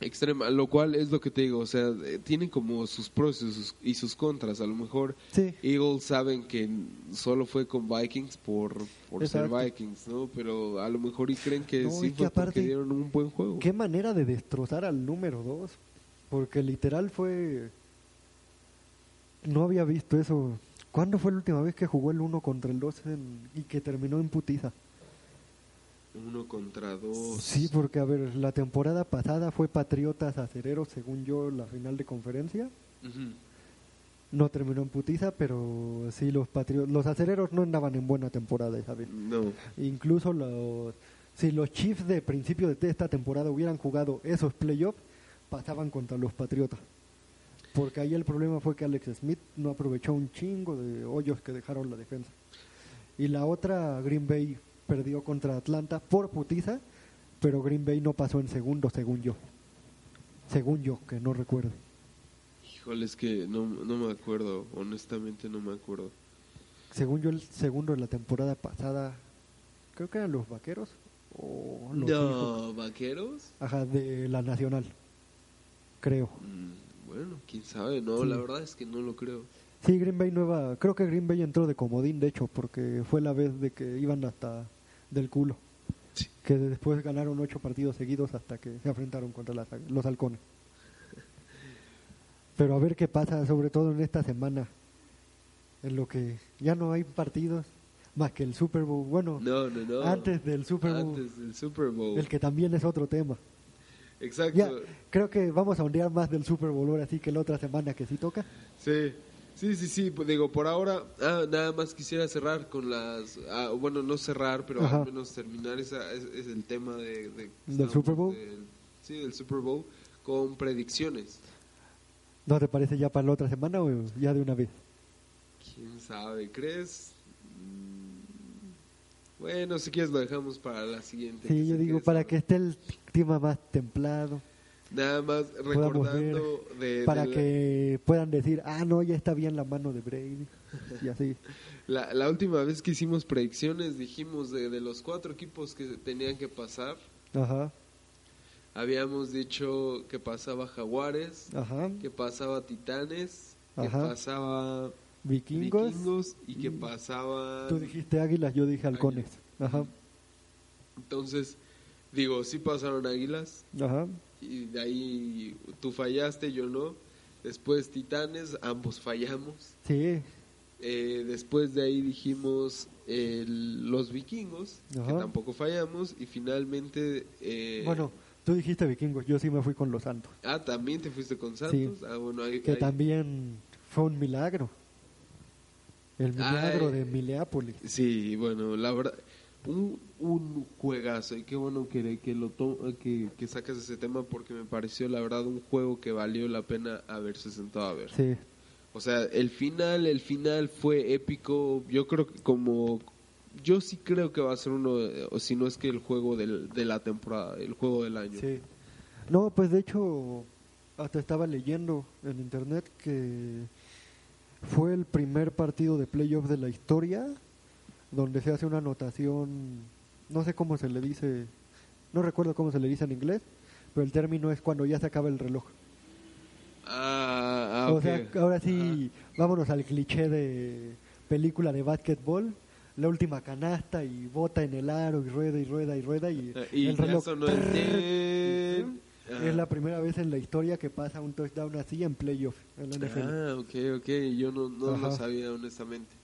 extrema. Lo cual es lo que te digo, o sea, tienen como sus pros y sus, y sus contras. A lo mejor Sí. Eagles saben que solo fue con Vikings por, por ser. Vikings, ¿no? Pero a lo mejor y creen que No, sí y que fue porque aparte, dieron un buen juego. Qué manera de destrozar al número 2. Porque literal fue. No había visto eso. ¿Cuándo fue la última vez que jugó el 1 contra el 2 y que terminó en putiza? Uno contra dos. Sí, porque a ver, la temporada pasada fue Patriotas Acereros, según yo, la final de conferencia. No terminó en putiza, pero sí, los patriotas, los acereros no andaban en buena temporada esa vez. No. Incluso los, si los Chiefs de principio de esta temporada hubieran jugado esos playoffs, pasaban contra los Patriotas. Porque ahí el problema fue que Alex Smith no aprovechó un chingo de hoyos que dejaron la defensa. Y la otra, Green Bay perdió contra Atlanta por putiza, pero Green Bay no pasó en segundo, según yo. Según yo, que no recuerdo. Híjole, es que no, no me acuerdo, honestamente no me acuerdo. Según yo, el segundo de la temporada pasada, creo que eran los vaqueros o los. No, vaqueros. Ajá, de la nacional. Creo. Mm, bueno, quién sabe, no, Sí. la verdad es que no lo creo. Sí, Green Bay nueva. Creo que Green Bay entró de comodín, de hecho, porque fue la vez de que iban hasta del culo. Sí. Que después ganaron ocho partidos seguidos hasta que se enfrentaron contra las- los halcones. Pero a ver qué pasa, sobre todo en esta semana, en lo que ya no hay partidos más que el Super Bowl. Bueno, No, no, no. antes del Super Bowl, Antes del Super Bowl. el que también es otro tema. Exacto. Ya, creo que vamos a ondear más del Super Bowl ahora sí que la otra semana que sí toca. Sí. Sí, sí, sí, pues digo, por ahora, ah, nada más quisiera cerrar con las, ah, bueno, no cerrar, pero Ajá. al menos terminar esa, es, es el tema de, de- ¿Del Super Bowl? del- sí, del Super Bowl, con predicciones. ¿No te parece ya para la otra semana o ya de una vez? ¿Quién sabe? ¿Crees? Bueno, si quieres lo dejamos para la siguiente. Sí, que yo digo, para que esté el clima más templado. Nada más recordando de, para la- que puedan decir, ah, no, ya está bien la mano de Brady. Y así. La, la última vez que hicimos predicciones dijimos de, de los cuatro equipos que tenían que pasar, Ajá, habíamos dicho que pasaba Jaguares, ajá. que pasaba Titanes, que Ajá. pasaba Vikingos. Vikingos y que y- pasaba... Tú dijiste águilas, yo dije halcones. Ajá, Entonces, digo, sí pasaron Águilas ajá. y de ahí tú fallaste, yo no. Después Titanes, ambos fallamos. Sí, Eh, después de ahí dijimos el- los vikingos, que tampoco fallamos. Y finalmente... eh, bueno, tú dijiste vikingos, yo sí me fui con los santos. Ah, también te fuiste con Santos. Ah, bueno, ahí- Que ahí- también fue un milagro. El milagro Ay. de Minneapolis. Sí, bueno, la verdad, un, un juegazo. Y qué bueno que, que, lo to- que, que sacas ese tema porque me pareció, la verdad, un juego que valió la pena haberse sentado a ver. Sí, O sea, el final, el final fue épico. Yo creo que como... Yo sí creo que va a ser uno, o si no es que el juego del, de la temporada, el juego del año. sí. No, pues de hecho, hasta estaba leyendo en internet que fue el primer partido de playoff de la historia donde se hace una anotación, no sé cómo se le dice, no recuerdo cómo se le dice en inglés, pero el término es cuando ya se acaba el reloj. Ah, ah, o sea, ahora sí, vámonos al cliché de película de básquetbol, la última canasta y bota en el aro y rueda y rueda y rueda y, y el reloj. sonó el Es la primera vez en la historia que pasa un touchdown así en playoff en la NFL. Ah, ok, ok, yo no, no lo sabía honestamente.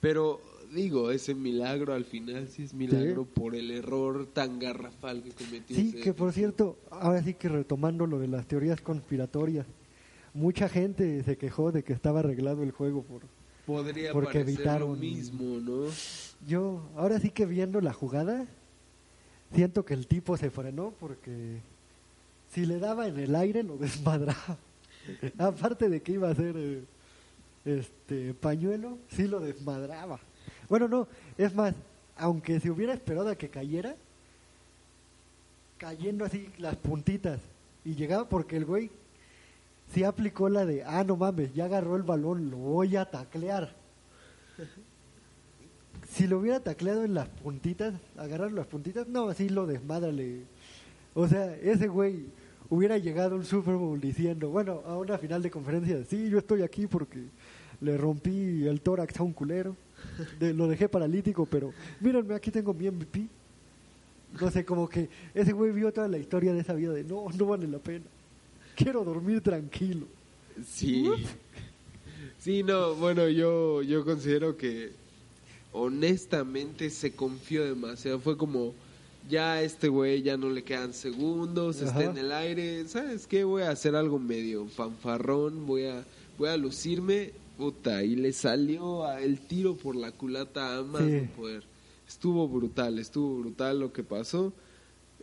Pero digo, ese milagro al final sí es milagro Sí. por el error tan garrafal que cometió. Sí, que por cierto, ahora sí que retomando lo de las teorías conspiratorias, mucha gente se quejó de que estaba arreglado el juego por Podría porque parecer lo evitaron- mismo, ¿no? Yo, ahora sí que viendo la jugada, siento que el tipo se frenó porque si le daba en el aire lo desmadraba. Aparte de que iba a ser eh, este pañuelo, sí lo desmadraba. Bueno, no, es más, aunque se hubiera esperado a que cayera, cayendo así las puntitas y llegaba porque el güey sí aplicó la de, ah, no mames, ya agarró el balón, lo voy a taclear si lo hubiera tacleado en las puntitas, agarrar las puntitas, no, así lo desmadrale. O sea, ese güey hubiera llegado un Super Bowl diciendo, bueno, a una final de conferencia, sí, yo estoy aquí porque le rompí el tórax a un culero, lo dejé paralítico, pero mírenme, aquí tengo mi MVP. No sé, como que ese güey vio toda la historia de esa vida de, no, no vale la pena. Quiero dormir tranquilo. Sí. Sí, no, bueno, yo, yo considero que honestamente se confió demasiado. Fue como, ya a este güey ya no le quedan segundos, está en el aire. ¿Sabes qué? Voy a hacer algo medio fanfarrón, voy a, voy a lucirme. Puta, y le salió a- el tiro por la culata a más Sí. poder. Estuvo brutal, estuvo brutal lo que pasó.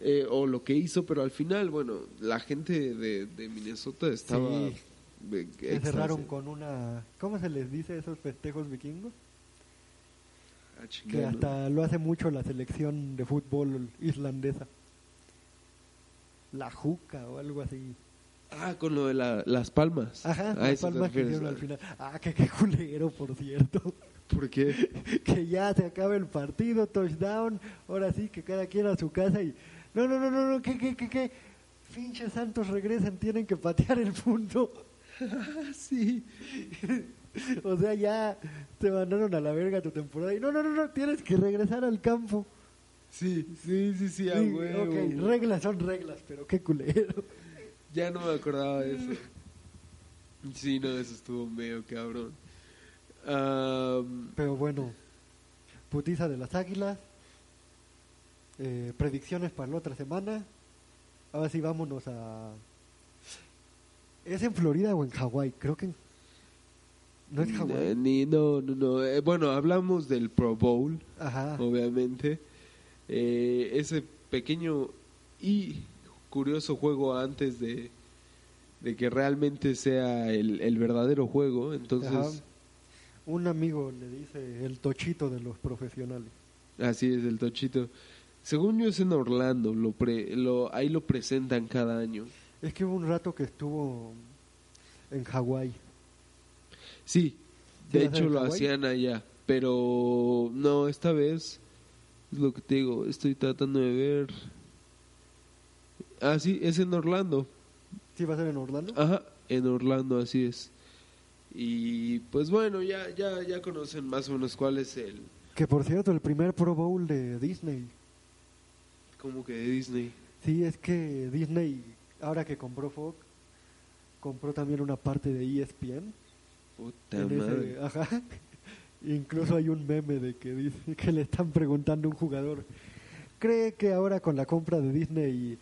eh, o lo que hizo, pero al final, bueno, la gente de, de Minnesota estaba Sí. Se éxtasis. cerraron con una, ¿cómo se les dice esos festejos vikingos? Ah, que hasta lo hace mucho la selección de fútbol islandesa. La juca o algo así. Ah, con lo de la- las palmas. Ajá, A las palmas que hicieron al final. Ah, que qué culero, por cierto. ¿Por qué? que ya se acaba el partido, touchdown, ahora sí, que cada quien a su casa y... No, no, no, no, no, ¿qué, qué, qué, qué? Pinches santos regresan, tienen que patear el punto. sí. o sea, ya te mandaron a la verga tu temporada y no, no, no, no, tienes que regresar al campo. Sí, sí, sí, sí, a Sí, huevo. reglas son reglas, pero qué culero. Ya no me acordaba de eso. Sí, no, eso estuvo medio cabrón. Am, Pero bueno, putiza de las águilas, eh, predicciones para la otra semana. Ahora sí, vámonos a... ¿Es en Florida o en Hawái? Creo que... en- No es Hawái. ni, no, no, no. Eh, bueno, hablamos del Pro Bowl, Ajá. obviamente. Eh, ese pequeño y curioso juego antes de, de que realmente sea el, el verdadero juego. Entonces, Ajá. Un amigo le dice el tochito de los profesionales. Así es, el Tochito. Según yo es en Orlando, lo pre- lo, ahí lo presentan cada año. Es que hubo un rato que estuvo en Hawái. Sí, ¿Sí de hecho lo hacían allá, pero no, esta vez es lo que te digo, estoy tratando de ver. Ah, sí, es en Orlando. ¿Sí va a ser en Orlando? Ajá, en Orlando, así es. Y pues bueno, ya ya ya conocen más o menos cuál es el Que por cierto, el primer Pro Bowl de Disney. como que de Disney. Sí, es que Disney, ahora que compró Fox, compró también una parte de ESPN. Puta en ese- madre. ajá. Incluso hay un meme de que dice que le están preguntando a un jugador. ¿Cree que ahora con la compra de Disney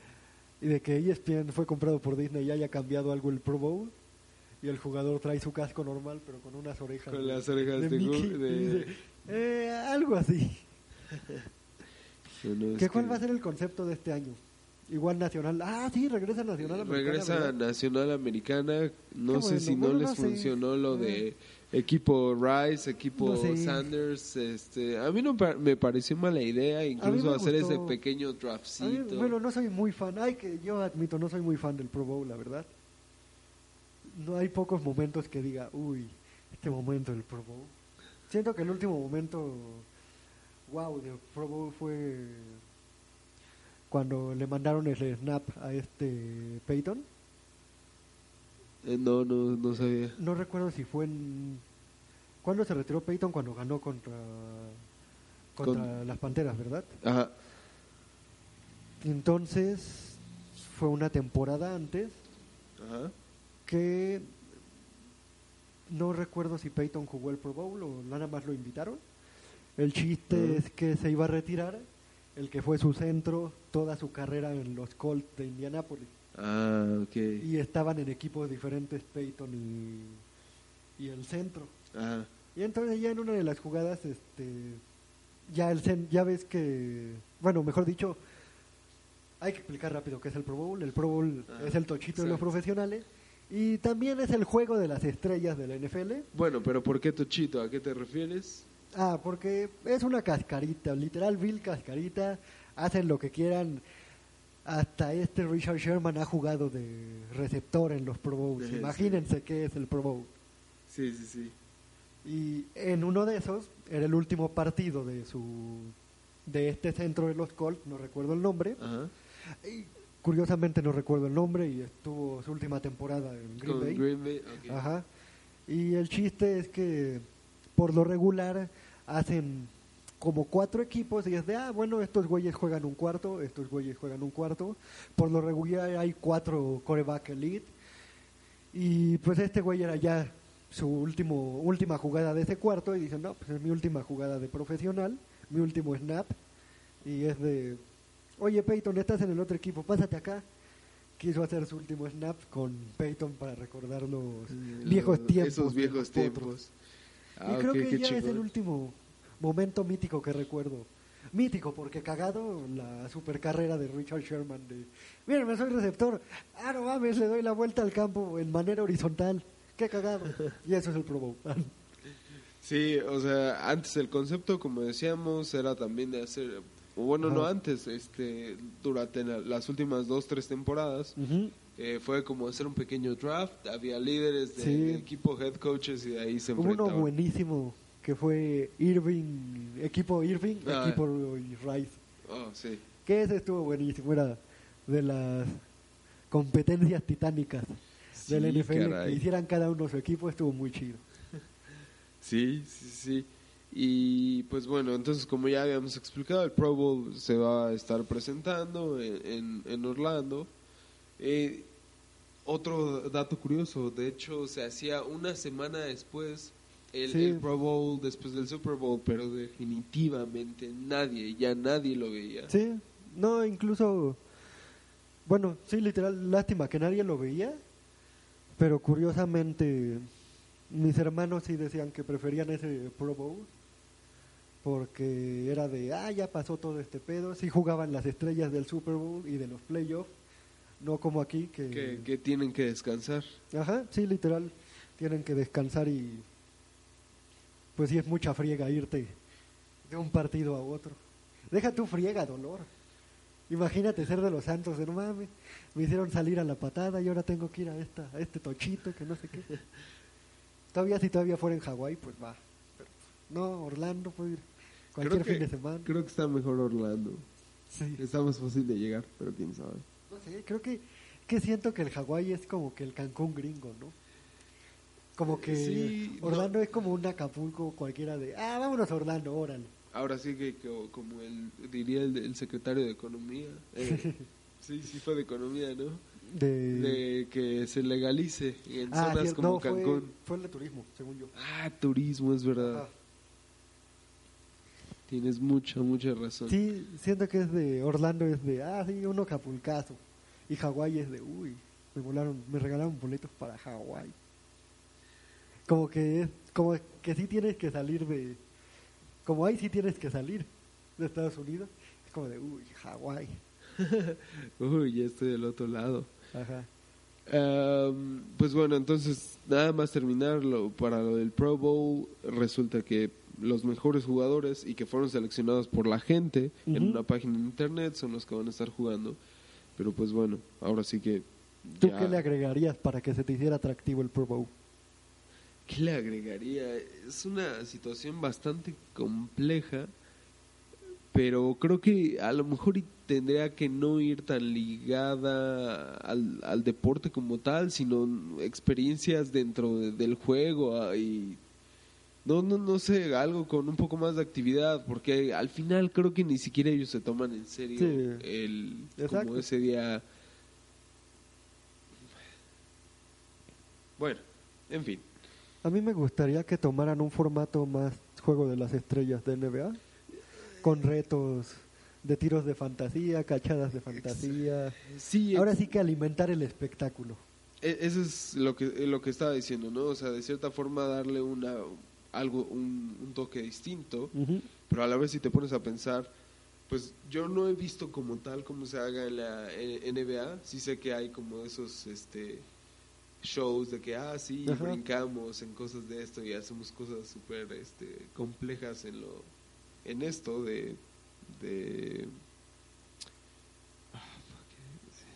y, y de que ESPN fue comprado por Disney haya cambiado algo el Pro Bowl? Y el jugador trae su casco normal, pero con unas orejas. Con de- las orejas de Mickey, Gu- de- y dice, "Eh, algo así. ¿Qué, ¿Cuál va a ser el concepto de este año? Igual Nacional. Ah, sí, regresa Nacional Americana. Regresa ¿verdad? Nacional Americana. No Qué sé bueno, si no bueno, les no sé. funcionó lo Ah. de equipo Rice, equipo No sé. Sanders. Este, a mí no me pareció mala idea, incluso hacer ese pequeño A mí, draftcito. bueno, no soy muy fan. Ay, que yo admito, no soy muy fan del Pro Bowl, la verdad. No hay pocos momentos que diga, uy, este momento del Pro Bowl. Siento que el último momento, wow, del Pro Bowl fue cuando le mandaron el snap a este Peyton. Eh, no, no, no sabía. No recuerdo si fue en... ¿Cuándo se retiró Peyton? Cuando ganó contra, contra Con- las Panteras, ¿verdad? Ajá. Entonces, fue una temporada antes Ajá. que no recuerdo si Peyton jugó el Pro Bowl o nada más lo invitaron. El chiste es que se iba a retirar el que fue su centro toda su carrera en los Colts de Indianápolis. Ah, ok. Y estaban en equipos diferentes Peyton y, y el centro. Ajá. Y entonces ya en una de las jugadas, este, ya el cen- ya ves que, bueno, mejor dicho, hay que explicar rápido qué es el Pro Bowl. El Pro Bowl Ah, es el tochito de los profesionales y también es el juego de las estrellas de la NFL. Bueno, pero ¿por qué Tochito? ¿A qué te refieres? Ah, porque es una cascarita, literal vil cascarita, hacen lo que quieran. Hasta este Richard Sherman ha jugado de receptor en los Pro Bowls. Sí. Imagínense qué es el Pro Bowl. Sí, sí, sí. Y en uno de esos era el último partido de su de este centro de los Colts, no recuerdo el nombre. Ajá. Y curiosamente no recuerdo el nombre y estuvo su última temporada en Green Con Bay. Green Bay, ok. Ajá. Y el chiste es que por lo regular hacen como cuatro equipos y es de, ah, bueno, estos güeyes juegan un cuarto, estos güeyes juegan un cuarto. Por lo regular hay cuatro coreback elite. Y pues este güey era ya su último última jugada de ese cuarto y dicen, no, pues es mi última jugada de profesional, mi último snap. Y es de, oye Peyton, estás en el otro equipo, pásate acá. Quiso hacer su último snap con Peyton para recordar los Mm, viejos tiempos. Esos viejos Potros. Tiempos. y Ah, creo que ya es el último momento mítico que recuerdo. Mítico, porque cagado la super carrera de Richard Sherman de, mira, me soy receptor, ah, no mames, le doy la vuelta al campo en manera horizontal, qué cagado. y eso es el Pro Bowl. Sí, o sea, antes el concepto, como decíamos, era también de hacer, bueno, no antes, este, durante la- las últimas dos, tres temporadas, Ujú. Eh, fue como hacer un pequeño draft, había líderes de, Sí. de equipo, head coaches y de ahí se Hubo uno enfrentaban. buenísimo que fue Irving, equipo Irving, Ah. equipo Rice. Oh, sí. Que ese estuvo buenísimo, era de las competencias titánicas del Sí, NFL. caray. Que hicieran cada uno su equipo, estuvo muy chido. Sí, sí, sí. Y pues bueno, entonces como ya habíamos explicado, el Pro Bowl se va a estar presentando en, en- en Orlando. Eh, otro dato curioso, de hecho se hacía una semana después el, Sí. el Pro Bowl, después del Super Bowl, pero definitivamente nadie, ya nadie lo veía. Sí, no, incluso, bueno, sí, literal, lástima que nadie lo veía, pero curiosamente mis hermanos sí decían que preferían ese Pro Bowl porque era de, ah, ya pasó todo este pedo, sí jugaban las estrellas del Super Bowl y de los playoffs, no como aquí que, Que, que tienen que descansar. ajá, sí, literal, tienen que descansar y pues sí es mucha friega irte de un partido a otro. Deja tu friega, dolor. Imagínate ser de los Santos, de no mames. Me hicieron salir a la patada y ahora tengo que ir a, esta, a este tochito que no sé qué. todavía si todavía fuera en Hawái, pues va. Pero, no, Orlando, puedo ir cualquier que- fin de semana. Creo que está mejor Orlando. Sí. Está más fácil de llegar, pero quién sabe. No sé, creo que, que siento que el Hawái es como que el Cancún gringo, ¿no? Como que Sí, Orlando es como un Acapulco cualquiera de, ah, vámonos a Orlando, órale. Ahora sí que, que- como el, diría el, el secretario de Economía. eh, sí, sí fue de Economía, ¿no? De... De que se legalice en ah, zonas como no, Cancún. fue el de turismo, según yo. Ah, turismo, es verdad. Tienes mucha, mucha razón. Sí, siento que es de Orlando es de, ah, sí, uno Acapulcazo. Y Hawái es de, uy, me volaron, me regalaron boletos para Hawái. Como que es, como que sí tienes que salir de, como ahí sí tienes que salir de Estados Unidos. Es como de, uy, Hawái. Uy, ya estoy del otro lado. Ajá. Am, pues bueno, entonces nada más terminarlo para lo del Pro Bowl. Resulta que los mejores jugadores y que fueron seleccionados por la gente en una página de internet son los que van a estar jugando. Pero pues bueno, ahora sí que. ¿Tú ya- qué le agregarías para que se te hiciera atractivo el Pro Bowl? ¿Qué le agregaría? Es una situación bastante compleja, pero creo que a lo mejor tendría que no ir tan ligada al, al deporte como tal, sino experiencias dentro de- del juego ah, y no, no, no sé, algo con un poco más de actividad, porque al final creo que ni siquiera ellos se toman en serio Sí. el Exacto. como ese día. Bueno, en fin. A mí me gustaría que tomaran un formato más juego de las estrellas de NBA, con retos de tiros de fantasía, cachadas de fantasía. Sí, Ahora sí que alimentar el espectáculo. e- eso es lo que lo que estaba diciendo, ¿no? O sea, de cierta forma darle una algo un, un toque distinto, pero a la vez si te pones a pensar, pues yo no he visto como tal cómo se haga en la NBA, sí sé que hay como esos este shows de que ah sí Ajá. brincamos en cosas de esto y hacemos cosas súper este complejas en lo en esto de de Ah,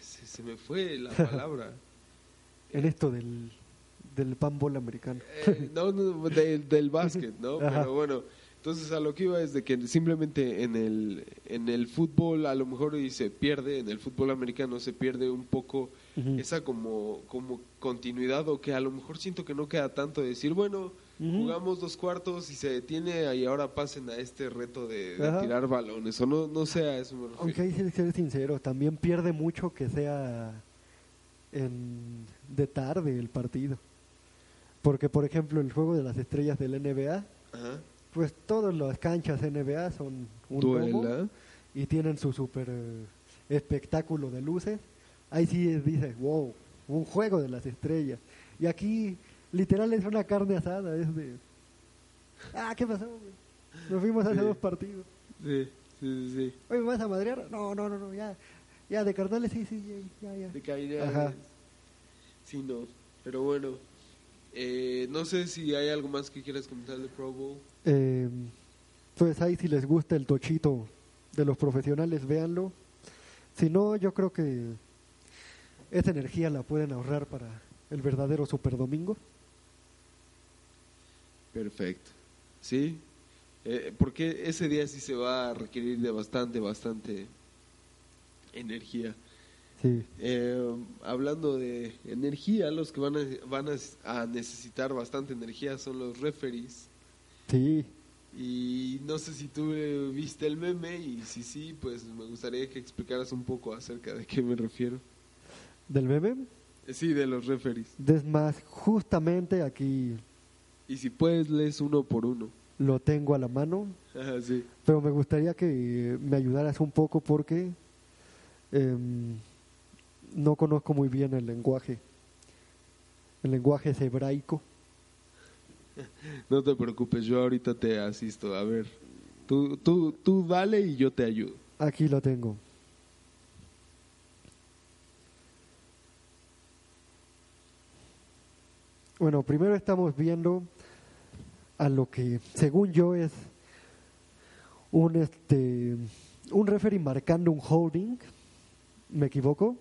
se, se me fue la palabra. En esto del, del americano. Eh, no, no, del- del básquet, ¿no? Ajá. Pero bueno, entonces a lo que iba es de que simplemente en el, en el fútbol a lo mejor y se pierde, en el fútbol americano se pierde un poco esa como, como continuidad o que a lo mejor siento que no queda tanto de decir, bueno, jugamos dos cuartos y se detiene y ahora pasen a este reto de, tirar balones o no, no sé a eso me. Aunque hay que ser sincero, también pierde mucho que sea en, de tarde el partido. Porque, por ejemplo, el juego de las estrellas del NBA, Ajá. pues todas las canchas NBA son un domo y tienen su super eh, espectáculo de luces. Ahí sí dices, wow, un juego de las estrellas. Y aquí, literal, es una carne asada, es de... Ah, ¿qué pasó? güey? Nos fuimos hace Sí. dos partidos. Sí, sí, sí. Oye, ¿me vas a madrear? No, no, no, no, ya. Ya, de carnales, sí, sí, ya, ya. De caída. Ajá. Sí, no. Pero bueno, eh, no sé si hay algo más que quieras comentar de Pro Bowl. Eh, pues ahí si les gusta el tochito de los profesionales, véanlo. Si no, yo creo que esa energía la pueden ahorrar para el verdadero Super Domingo. Perfecto. ¿Sí? Eh, porque ese día sí se va a requerir de bastante, bastante energía. Sí. Eh, hablando de energía, los que van a, van a, necesitar bastante energía son los referees. Sí. Y no sé si tú eh, viste el meme y si sí, pues me gustaría que explicaras un poco acerca de qué me refiero. Del meme. Eh, Sí, de los referees. Es más, justamente aquí Y si puedes, lees uno por uno. lo tengo a la mano, Ajá, sí. pero me gustaría que me ayudaras un poco porque em, no conozco muy bien el lenguaje. El lenguaje es hebraico. No te preocupes, yo ahorita te asisto. A ver, tú, tú, tú dale y yo te ayudo. Aquí lo tengo. Bueno, primero estamos viendo a lo que, según yo, es un este un referee marcando un holding. ¿Me equivoco?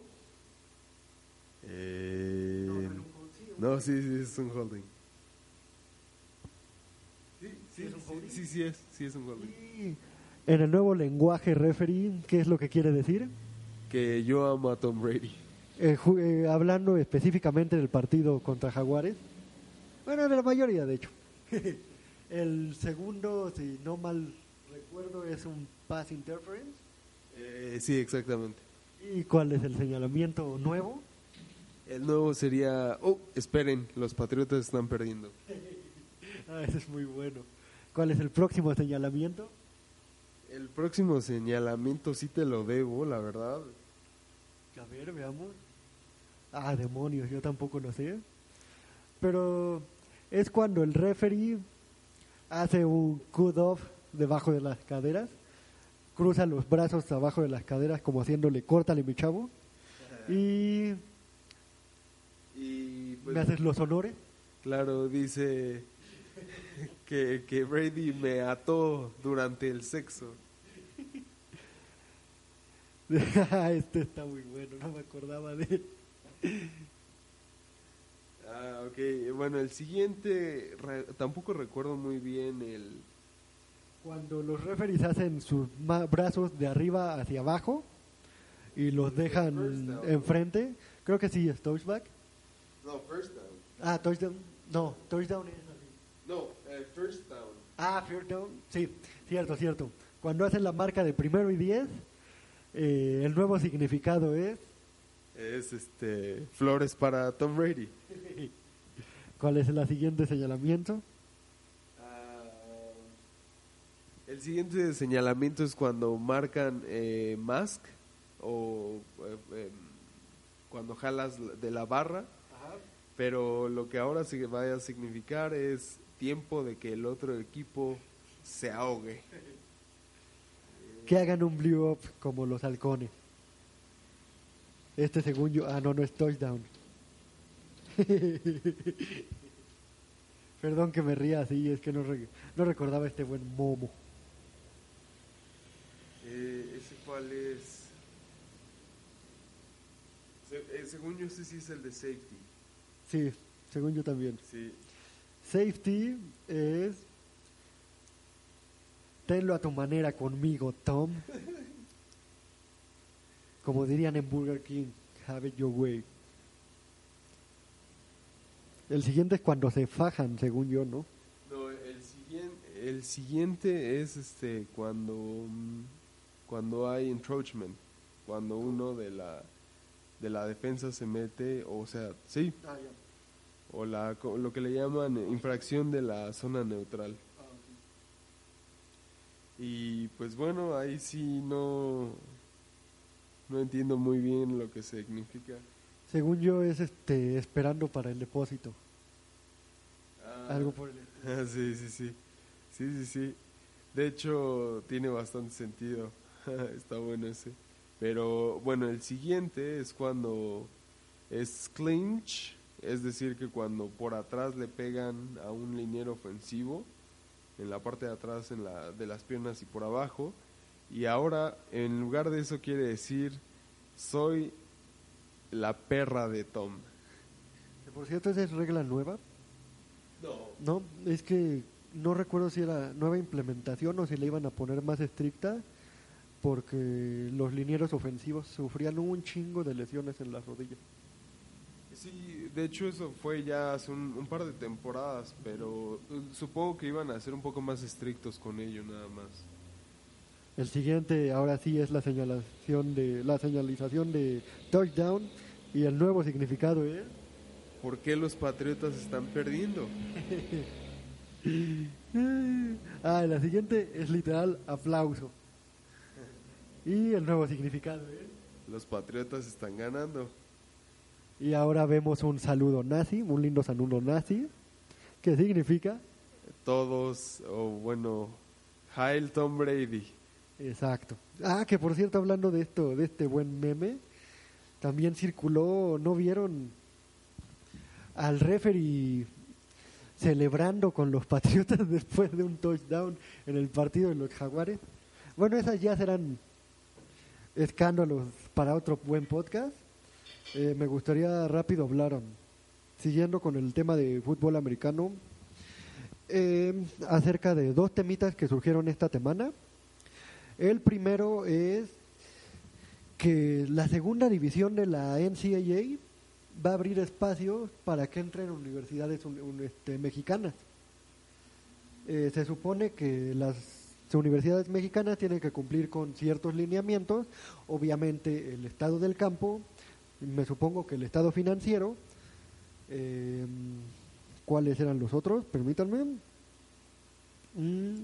Eh, no, sí, sí, es un holding. Sí, sí, sí, sí, sí es, sí es un holding. Y en el nuevo lenguaje referee, ¿qué es lo que quiere decir? Que yo amo a Tom Brady. Eh, eh, hablando específicamente del partido contra Jaguares. Bueno, de la mayoría, de hecho. el segundo, si no mal recuerdo, es un pass interference. Eh, sí, exactamente. ¿Y cuál es el señalamiento nuevo? El nuevo sería, oh, esperen, los Patriotas están perdiendo. Ah, ese es muy bueno. ¿Cuál es el próximo señalamiento? El próximo señalamiento sí te lo debo, la verdad. A ver, veamos. Ah, demonios, yo tampoco lo sé. Pero es cuando el referee hace un cut off debajo de las caderas, cruza los brazos abajo de las caderas como haciéndole córtale mi chavo y Y pues, me haces los honores. claro, dice que, que Brady me ató durante el sexo. este está muy bueno, no me acordaba de él. Ah, ok. Bueno, el siguiente, re- tampoco recuerdo muy bien el... Cuando los referees hacen sus brazos de arriba hacia abajo y los dejan enfrente, creo que sí es touchback. No, first down. Ah, touchdown. No, touchdown es así. No, eh, first down. Ah, first down. Sí, cierto, cierto. Cuando hacen la marca de primero y diez, eh, el nuevo significado es. Es este flores para Tom Brady. ¿Cuál es el siguiente señalamiento? Ah, el siguiente señalamiento es cuando marcan eh, mask o eh, em, cuando jalas de la barra, pero lo que ahora sí que vaya a significar es tiempo de que el otro equipo se ahogue. Que hagan un blue up como los halcones. Este según yo. Ah, no, no es touchdown. Perdón que me ría así, es que no, re- no recordaba este buen momo. Eh, ¿Ese cuál es? Se- eh, según yo, ese sí es el de safety. Sí, según yo también. Sí. Safety es. Tenlo a tu manera conmigo, Tom. Como dirían en Burger King, have it your way. El siguiente es cuando se fajan, según yo, ¿no? No, el siguiente, el siguiente es este cuando mm, cuando hay encroachment, cuando uno de la de la defensa se mete, o sea, sí, o la co- lo que le llaman infracción de la zona neutral. Y pues bueno, ahí sí no no entiendo muy bien lo que significa. Según yo es este esperando para el depósito. Ah. Algo por el estilo. Ah, sí, sí, sí. Sí, sí, sí. De hecho, tiene bastante sentido. Está bueno ese. Pero bueno, el siguiente es cuando es clinch, es decir, que cuando por atrás le pegan a un liniero ofensivo, en la parte de atrás en la, de las piernas y por abajo, y ahora en lugar de eso quiere decir, soy la perra de Tom. Por cierto, esa es regla nueva. No. No, es que no recuerdo si era nueva implementación o si la iban a poner más estricta, porque los linieros ofensivos sufrían un chingo de lesiones en las rodillas. Sí, de hecho eso fue ya hace un, un par de temporadas, pero eh, supongo que iban a ser un poco más estrictos con ello nada más. El siguiente ahora sí es la señalación de la señalización de touchdown y el nuevo significado es ¿Por qué los Patriotas están perdiendo? ah, la siguiente es literal aplauso. Y el nuevo significado es Los Patriotas están ganando. y ahora vemos un saludo nazi, un lindo saludo nazi, que significa Todos, o bueno, Hail Tom Brady. Exacto. Ah, que por cierto, hablando de esto, de este buen meme, también circuló, ¿no vieron al referee celebrando con los Patriotas después de un touchdown en el partido de los Jaguares? Bueno, esas ya serán escándalos para otro buen podcast. Eh, me gustaría rápido hablar, um, siguiendo con el tema de fútbol americano, eh, acerca de dos temitas que surgieron esta semana. El primero es que la segunda división de la NCAA va a abrir espacios para que entren universidades un- un- este, mexicanas. Eh, se supone que las universidades mexicanas tienen que cumplir con ciertos lineamientos, obviamente el estado del campo, me supongo que el estado financiero, eh, ¿cuáles eran los otros? Permítanme. Mm,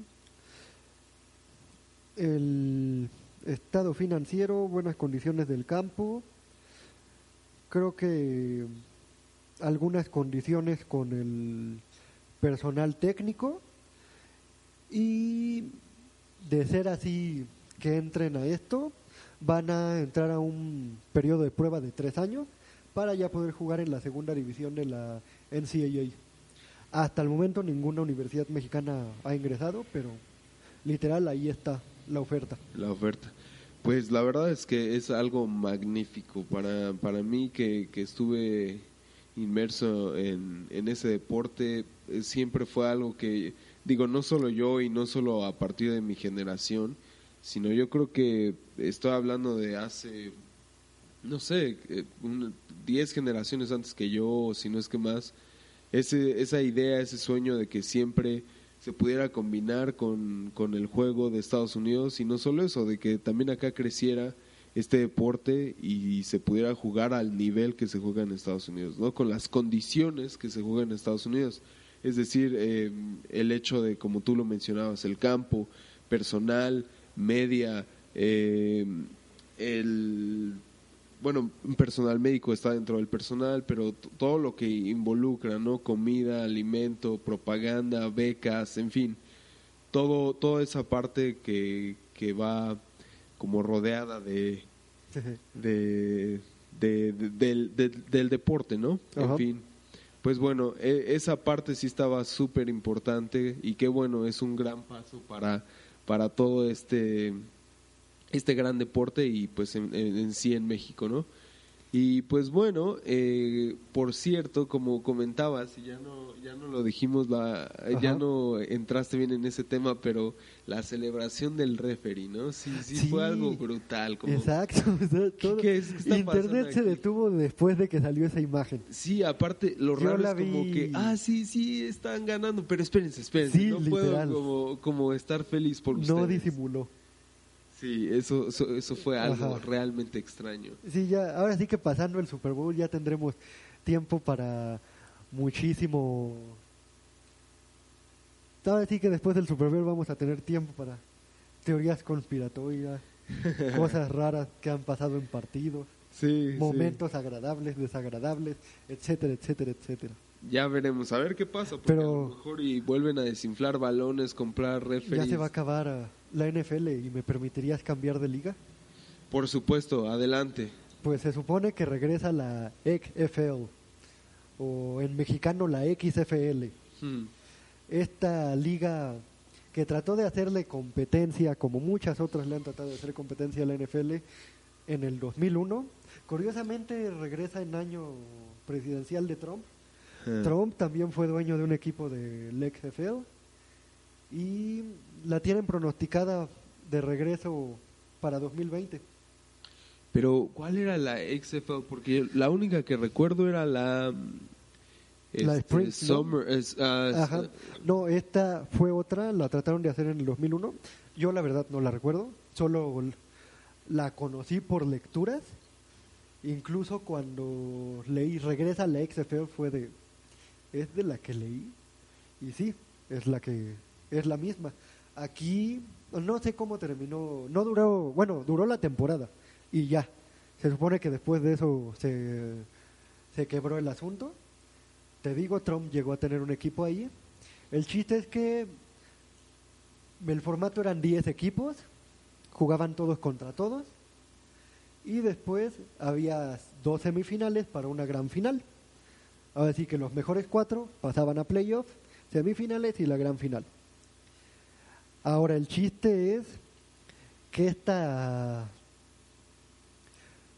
el estado financiero, buenas condiciones del campo, creo que algunas condiciones con el personal técnico y de ser así que entren a esto, van a entrar a un periodo de prueba de tres años para ya poder jugar en la segunda división de la NCAA. Hasta el momento ninguna universidad mexicana ha ingresado, pero literal ahí está la oferta. la oferta. Pues la verdad es que es algo magnífico para, para mí que, que estuve inmerso en, en ese deporte. eh, Siempre fue algo que, digo, no solo yo y no solo a partir de mi generación, sino yo creo que estoy hablando de hace, no sé, eh, un- 10 generaciones antes que yo, si no es que más, ese, esa idea, ese sueño de que siempre se pudiera combinar con, con el juego de Estados Unidos y no solo eso, de que también acá creciera este deporte y se pudiera jugar al nivel que se juega en Estados Unidos, ¿no? Con las condiciones que se juega en Estados Unidos. Es decir, eh, el hecho de, como tú lo mencionabas, el campo, personal, media, eh, el bueno, un personal médico está dentro del personal, pero todo lo que involucra, ¿no? Comida, alimento, propaganda, becas, en fin, todo, toda esa parte que, que va como rodeada de, de, de- de- del, del- del deporte, ¿no? En fin. Pues bueno, e- esa parte sí estaba súper importante y qué bueno, es un gran paso para, para todo este, este gran deporte y pues en, sí en México, ¿no? Y pues bueno, eh, por cierto, como comentabas, y ya no, ya no lo dijimos, la, ya no entraste bien en ese tema, pero la celebración del referee, ¿no? Sí, sí, Sí. fue algo brutal. Como, Exacto. todo- qué es? ¿Qué está Internet se detuvo después de que salió esa imagen. Sí, aparte, lo Yo raro es como vi. que, ah, sí, sí, están ganando, pero espérense, espérense, Sí, no literal. puedo como, como estar feliz por No ustedes. disimuló. Sí, eso, eso, eso fue algo Ajá. realmente extraño. Sí, ya, ahora sí que pasando el Super Bowl ya tendremos tiempo para muchísimo. Ahora sí que después del Super Bowl vamos a tener tiempo para teorías conspiratorias, cosas raras que han pasado en partidos, Sí, momentos agradables, desagradables, etcétera, etcétera, etcétera. Ya veremos, a ver qué pasa, porque Pero- a lo mejor y vuelven a desinflar balones, comprar Ya referees. se va a acabar ah, la NFL y me permitirías cambiar de liga. Por supuesto, adelante. Pues se supone que regresa la XFL o en mexicano la XFL. Hmm. esta liga que trató de hacerle competencia, como muchas otras le han tratado de hacer competencia a la NFL en el 2001. Curiosamente regresa en año presidencial de Trump. Trump también fue dueño de un equipo de la XFL y la tienen pronosticada de regreso para 2020. Pero, ¿cuál era la XFL? Porque la única que recuerdo era la... La este, Spring. Summer, es, ah, Ajá. No, esta fue otra, la trataron de hacer en el 2001. Yo la verdad no la recuerdo, solo la conocí por lecturas. Incluso cuando leí Regresa a la XFL fue de es de la que leí y sí, es la que es la misma. Aquí no sé cómo terminó, no duró, bueno, duró la temporada y ya. Se supone que después de eso se se quebró el asunto. Te digo, Trump llegó a tener un equipo ahí. El chiste es que el formato eran 10 equipos, jugaban todos contra todos, y después había dos semifinales para una gran final. Ahora sí que los mejores cuatro pasaban a playoffs, semifinales y la gran final. Ahora el chiste es que esta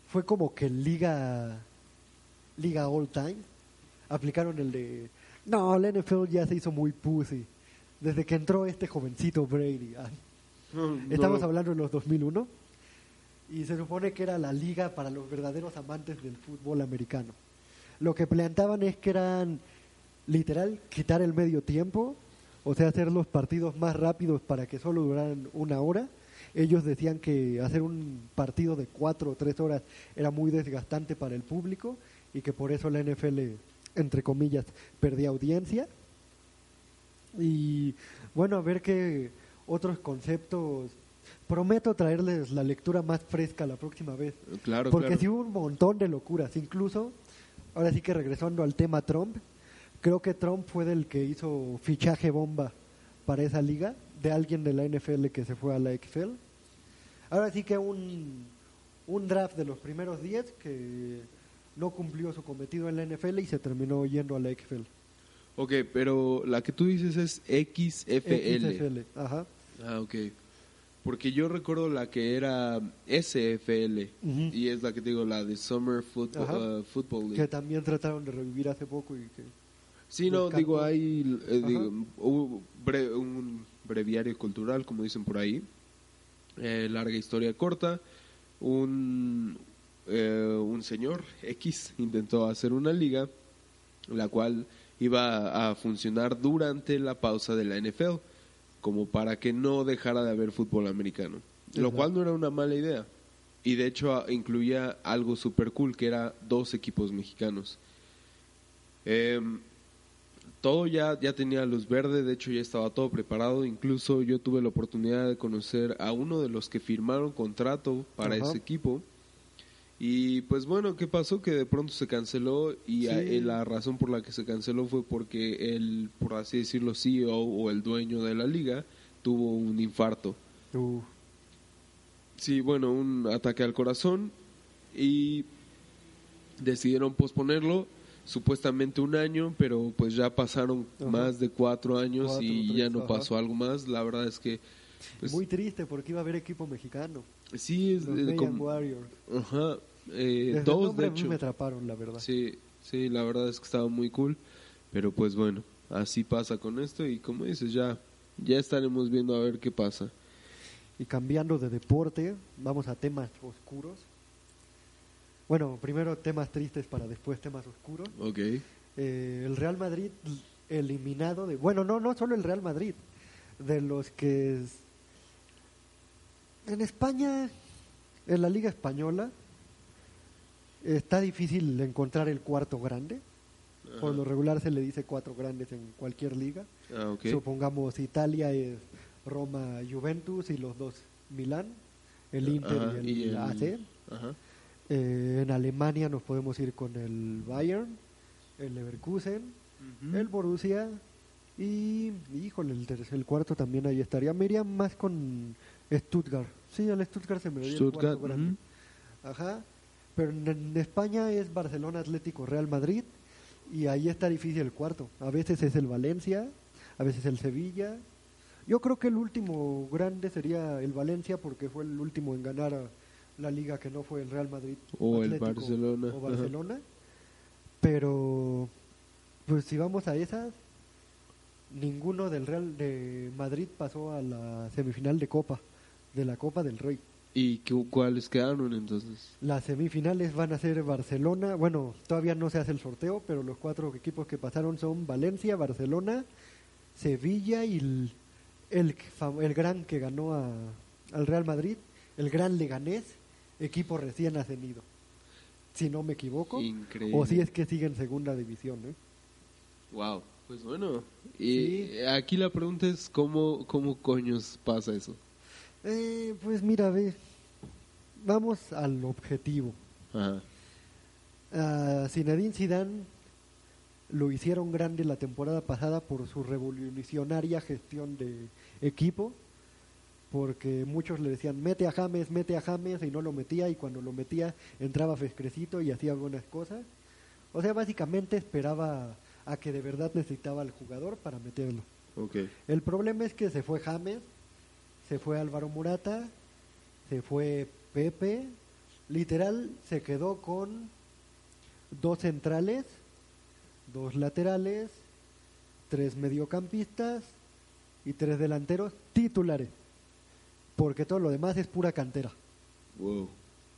fue como que liga liga all time aplicaron el de no, la NFL ya se hizo muy pussy desde que entró este jovencito Brady. Ah, Estamos hablando de los 2001 y se supone que era la liga para los verdaderos amantes del fútbol americano. Lo que planteaban es que eran literal quitar el medio tiempo, o sea, hacer los partidos más rápidos para que solo duraran una hora. Ellos decían que hacer un partido de cuatro o tres horas era muy desgastante para el público y que por eso la NFL, entre comillas, perdía audiencia. Y bueno, a ver qué otros conceptos. Prometo traerles la lectura más fresca la próxima vez. Claro, Porque claro. sí hubo un montón de locuras. Incluso, ahora sí que regresando al tema Trump, creo que Trump fue del que hizo fichaje bomba para esa liga, de alguien de la NFL que se fue a la XFL. Ahora sí que un, un draft de los primeros 10 que no cumplió su cometido en la NFL y se terminó yendo a la XFL. Ok, pero la que tú dices es XFL. XFL, ajá. Ah, ok. Porque yo recuerdo la que era SFL. Ujú. Y es la que te digo, la de Summer Football, uh, Football League. Que también trataron de revivir hace poco y que... Sí, no, digo, hay eh, Ajá. digo, hubo bre- un breviario cultural, como dicen por ahí. Eh, larga historia corta. Un, eh, un señor X intentó hacer una liga, la cual iba a funcionar durante la pausa de la NFL, como para que no dejara de haber fútbol americano. Lo cual no era una mala idea. Y de hecho a- incluía algo super cool, que era dos equipos mexicanos. Em, todo ya, ya tenía luz verde, de hecho ya estaba todo preparado. Incluso yo tuve la oportunidad de conocer a uno de los que firmaron contrato para Ajá. ese equipo. Y pues bueno, ¿qué pasó? Que de pronto se canceló y a- Sí. eh, la razón por la que se canceló fue porque el, por así decirlo, CEO o el dueño de la liga tuvo un infarto. Uh, Sí, bueno, un ataque al corazón y decidieron posponerlo supuestamente un año, pero pues ya pasaron Ajá. más de cuatro años Cuatro, y tres, ya no ajá. pasó algo más. La verdad es que pues, muy triste porque iba a haber equipo mexicano. Sí es Mayan como- Warriors. ajá, eh, dos de hecho. me atraparon, la verdad. Sí, sí, la verdad es que estaba muy cool, pero pues bueno, así pasa con esto y como dices ya ya estaremos viendo a ver qué pasa. Y cambiando de deporte, vamos a temas oscuros. Bueno, primero temas tristes para después temas oscuros. Ok. Eh, el Real Madrid eliminado de... Bueno, no, no solo el Real Madrid, de los que... En España, en la Liga Española, está difícil encontrar el cuarto grande. Por lo regular se le dice cuatro grandes en cualquier liga. Ah, ok. Supongamos Italia es Roma, Juventus y los dos Milán, el Inter Ajá, y el, el- AC. Ajá. Eh, en Alemania nos podemos ir con el Bayern, el Leverkusen, el Borussia y, híjole, el, tercer, el cuarto también ahí estaría. Me iría más con Stuttgart. Sí, el Stuttgart se me el Stuttgart, cuarto grande. ujú. Ajá. Pero en, España es Barcelona Atlético Real Madrid y ahí está difícil el cuarto. A veces es el Valencia, a veces el Sevilla. Yo creo que el último grande sería el Valencia porque fue el último en ganar a la liga que no fue el Real Madrid O el Atlético Barcelona, o ajá. Barcelona. Pero pues si vamos a esas ninguno del Real de Madrid pasó a la semifinal de Copa, de la Copa del Rey. ¿Y qué- cuáles quedaron entonces? Las semifinales van a ser Barcelona, bueno, todavía no se hace el sorteo, pero los cuatro equipos que pasaron son Valencia, Barcelona, Sevilla y el, el, gran que ganó a- al Real Madrid, el gran Leganés, equipo recién ascendido, si no me equivoco, Increíble. o si es que sigue en segunda división. ¿eh? Wow. Pues bueno. Y Sí. aquí la pregunta es cómo, cómo coños pasa eso. Eh, pues mira, ve, vamos al objetivo. Ajá. A Zinedine Zidane lo hicieron grande la temporada pasada por su revolucionaria gestión de equipo, porque muchos le decían mete a James, mete a James y no lo metía y cuando lo metía entraba fresquecito y hacía buenas cosas. O sea, básicamente esperaba a que de verdad necesitaba al jugador para meterlo. El problema es que se fue James, se fue Álvaro Murata, se fue Pepe Literal se quedó con dos centrales, dos laterales, tres mediocampistas y tres delanteros titulares. Porque todo lo demás es pura cantera. Wow.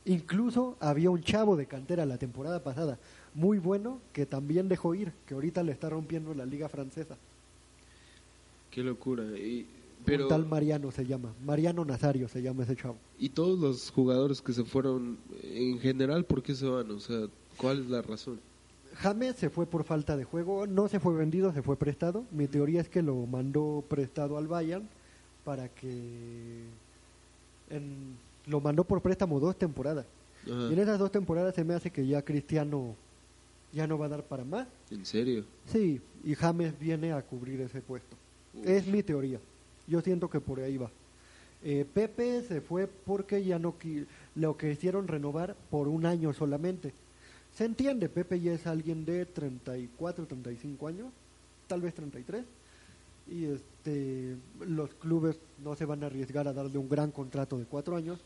Incluso había un chavo de cantera la temporada pasada, muy bueno, que también dejó ir, que ahorita le está rompiendo la liga francesa. Qué locura. Y, Un pero, tal Mariano se llama, Mariano Nazario se llama ese chavo. y todos los jugadores que se fueron, en general, ¿por qué se van? O sea, ¿cuál es la razón? James se fue por falta de juego, no se fue vendido, se fue prestado. Mi teoría es que lo mandó prestado al Bayern para que en- lo mandó por préstamo dos temporadas. Ajá. Y en esas dos temporadas se me hace que ya Cristiano ya no va a dar para más. ¿En serio? Sí, y James viene a cubrir ese puesto. Es mi teoría. Yo siento que por ahí va. Eh, Pepe se fue porque ya no lo que hicieron renovar por un año solamente. Se entiende, Pepe ya es alguien de 34, 35 años, tal vez 33. Y este, los clubes no se van a arriesgar a darle un gran contrato de cuatro años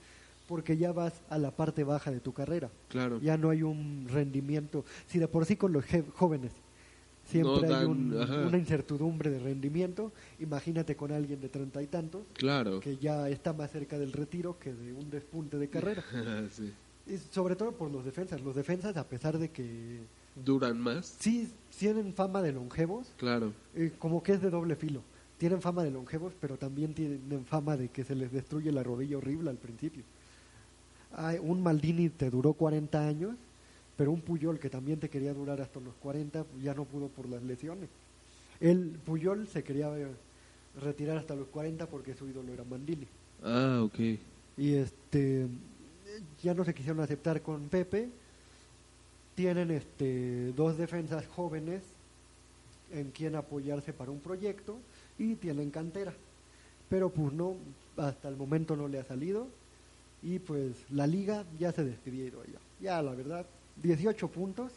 porque ya vas a la parte baja de tu carrera. Claro. Ya no hay un rendimiento. Si de por sí con los jóvenes siempre No hay un- una incertidumbre de rendimiento, imagínate con alguien de treinta y tantos Claro. que ya está más cerca del retiro que de un despunte de carrera. sí. y sobre todo por los defensas. Los defensas, a pesar de que ¿Duran más? sí tienen fama de longevos, Claro. eh, como que es de doble filo. Tienen fama de longevos, pero también tienen fama de que se les destruye la rodilla horrible al principio. Hay un Maldini te duró 40 años, pero un Puyol que también te quería durar hasta los 40 pues ya no pudo por las lesiones. El Puyol se quería eh, retirar hasta los 40 porque su ídolo era Maldini. Ah, ok. Y este ya no se quisieron aceptar con Pepe. Tienen este dos defensas jóvenes en quien apoyarse para un proyecto y tienen cantera. Pero pues no, hasta el momento no le ha salido y pues la liga ya se despidieron ya. Ya la verdad, 18 puntos,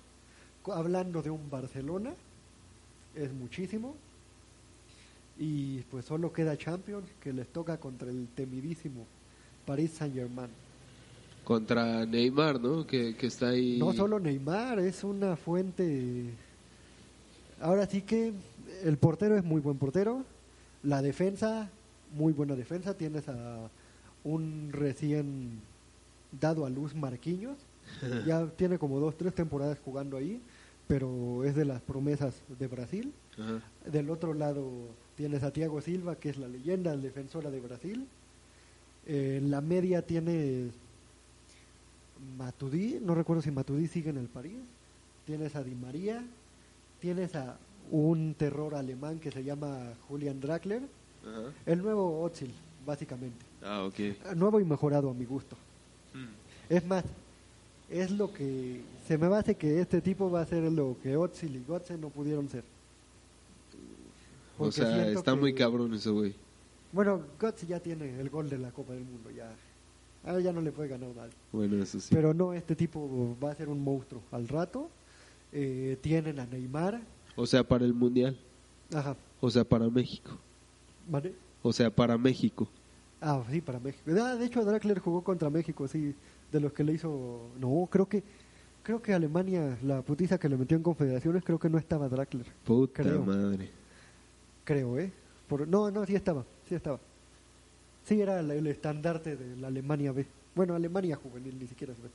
hablando de un Barcelona, es muchísimo. Y pues solo queda Champions que les toca contra el temidísimo Paris Saint Germain. Contra Neymar, ¿no? Que, que está ahí. No solo Neymar, es una fuente. Ahora sí que el portero es muy buen portero, la defensa, muy buena defensa. Tienes a un recién dado a luz Marquinhos, ya tiene como dos, tres temporadas jugando ahí, pero es de las promesas de Brasil. Ajá. Del otro lado tienes a Thiago Silva, que es la leyenda defensora de Brasil. Eh, en la media tienes Matudí, no recuerdo si Matudí sigue en el París. Tienes a Di María. Tienes a un terror alemán que se llama Julian Draxler. Ajá. El nuevo Özil, básicamente. Ah, ok. Eh, Nuevo y mejorado a mi gusto. Mm. Es más, es lo que se me hace que este tipo va a ser lo que Özil y Götze no pudieron ser. O sea, está que- muy cabrón ese güey. Bueno, Götze ya tiene el gol de la Copa del Mundo, ya. Ahora ya no le puede ganar nadie. Bueno, eso sí. Pero no, este tipo va a ser un monstruo al rato. Eh, tienen a Neymar. O sea, para el Mundial. Ajá, O sea, para México. ¿vale? O sea, para México. Ah, sí, para México. Ah, de hecho, Draxler jugó contra México, sí, de los que le hizo... No, creo que creo que Alemania, la putiza que le metió en confederaciones, creo que no estaba Draxler. Puta Creo. madre. Creo, ¿eh? Por, no, no, sí estaba, sí estaba. Sí, era el, el estandarte de la Alemania B. Bueno, Alemania juvenil, ni siquiera es B.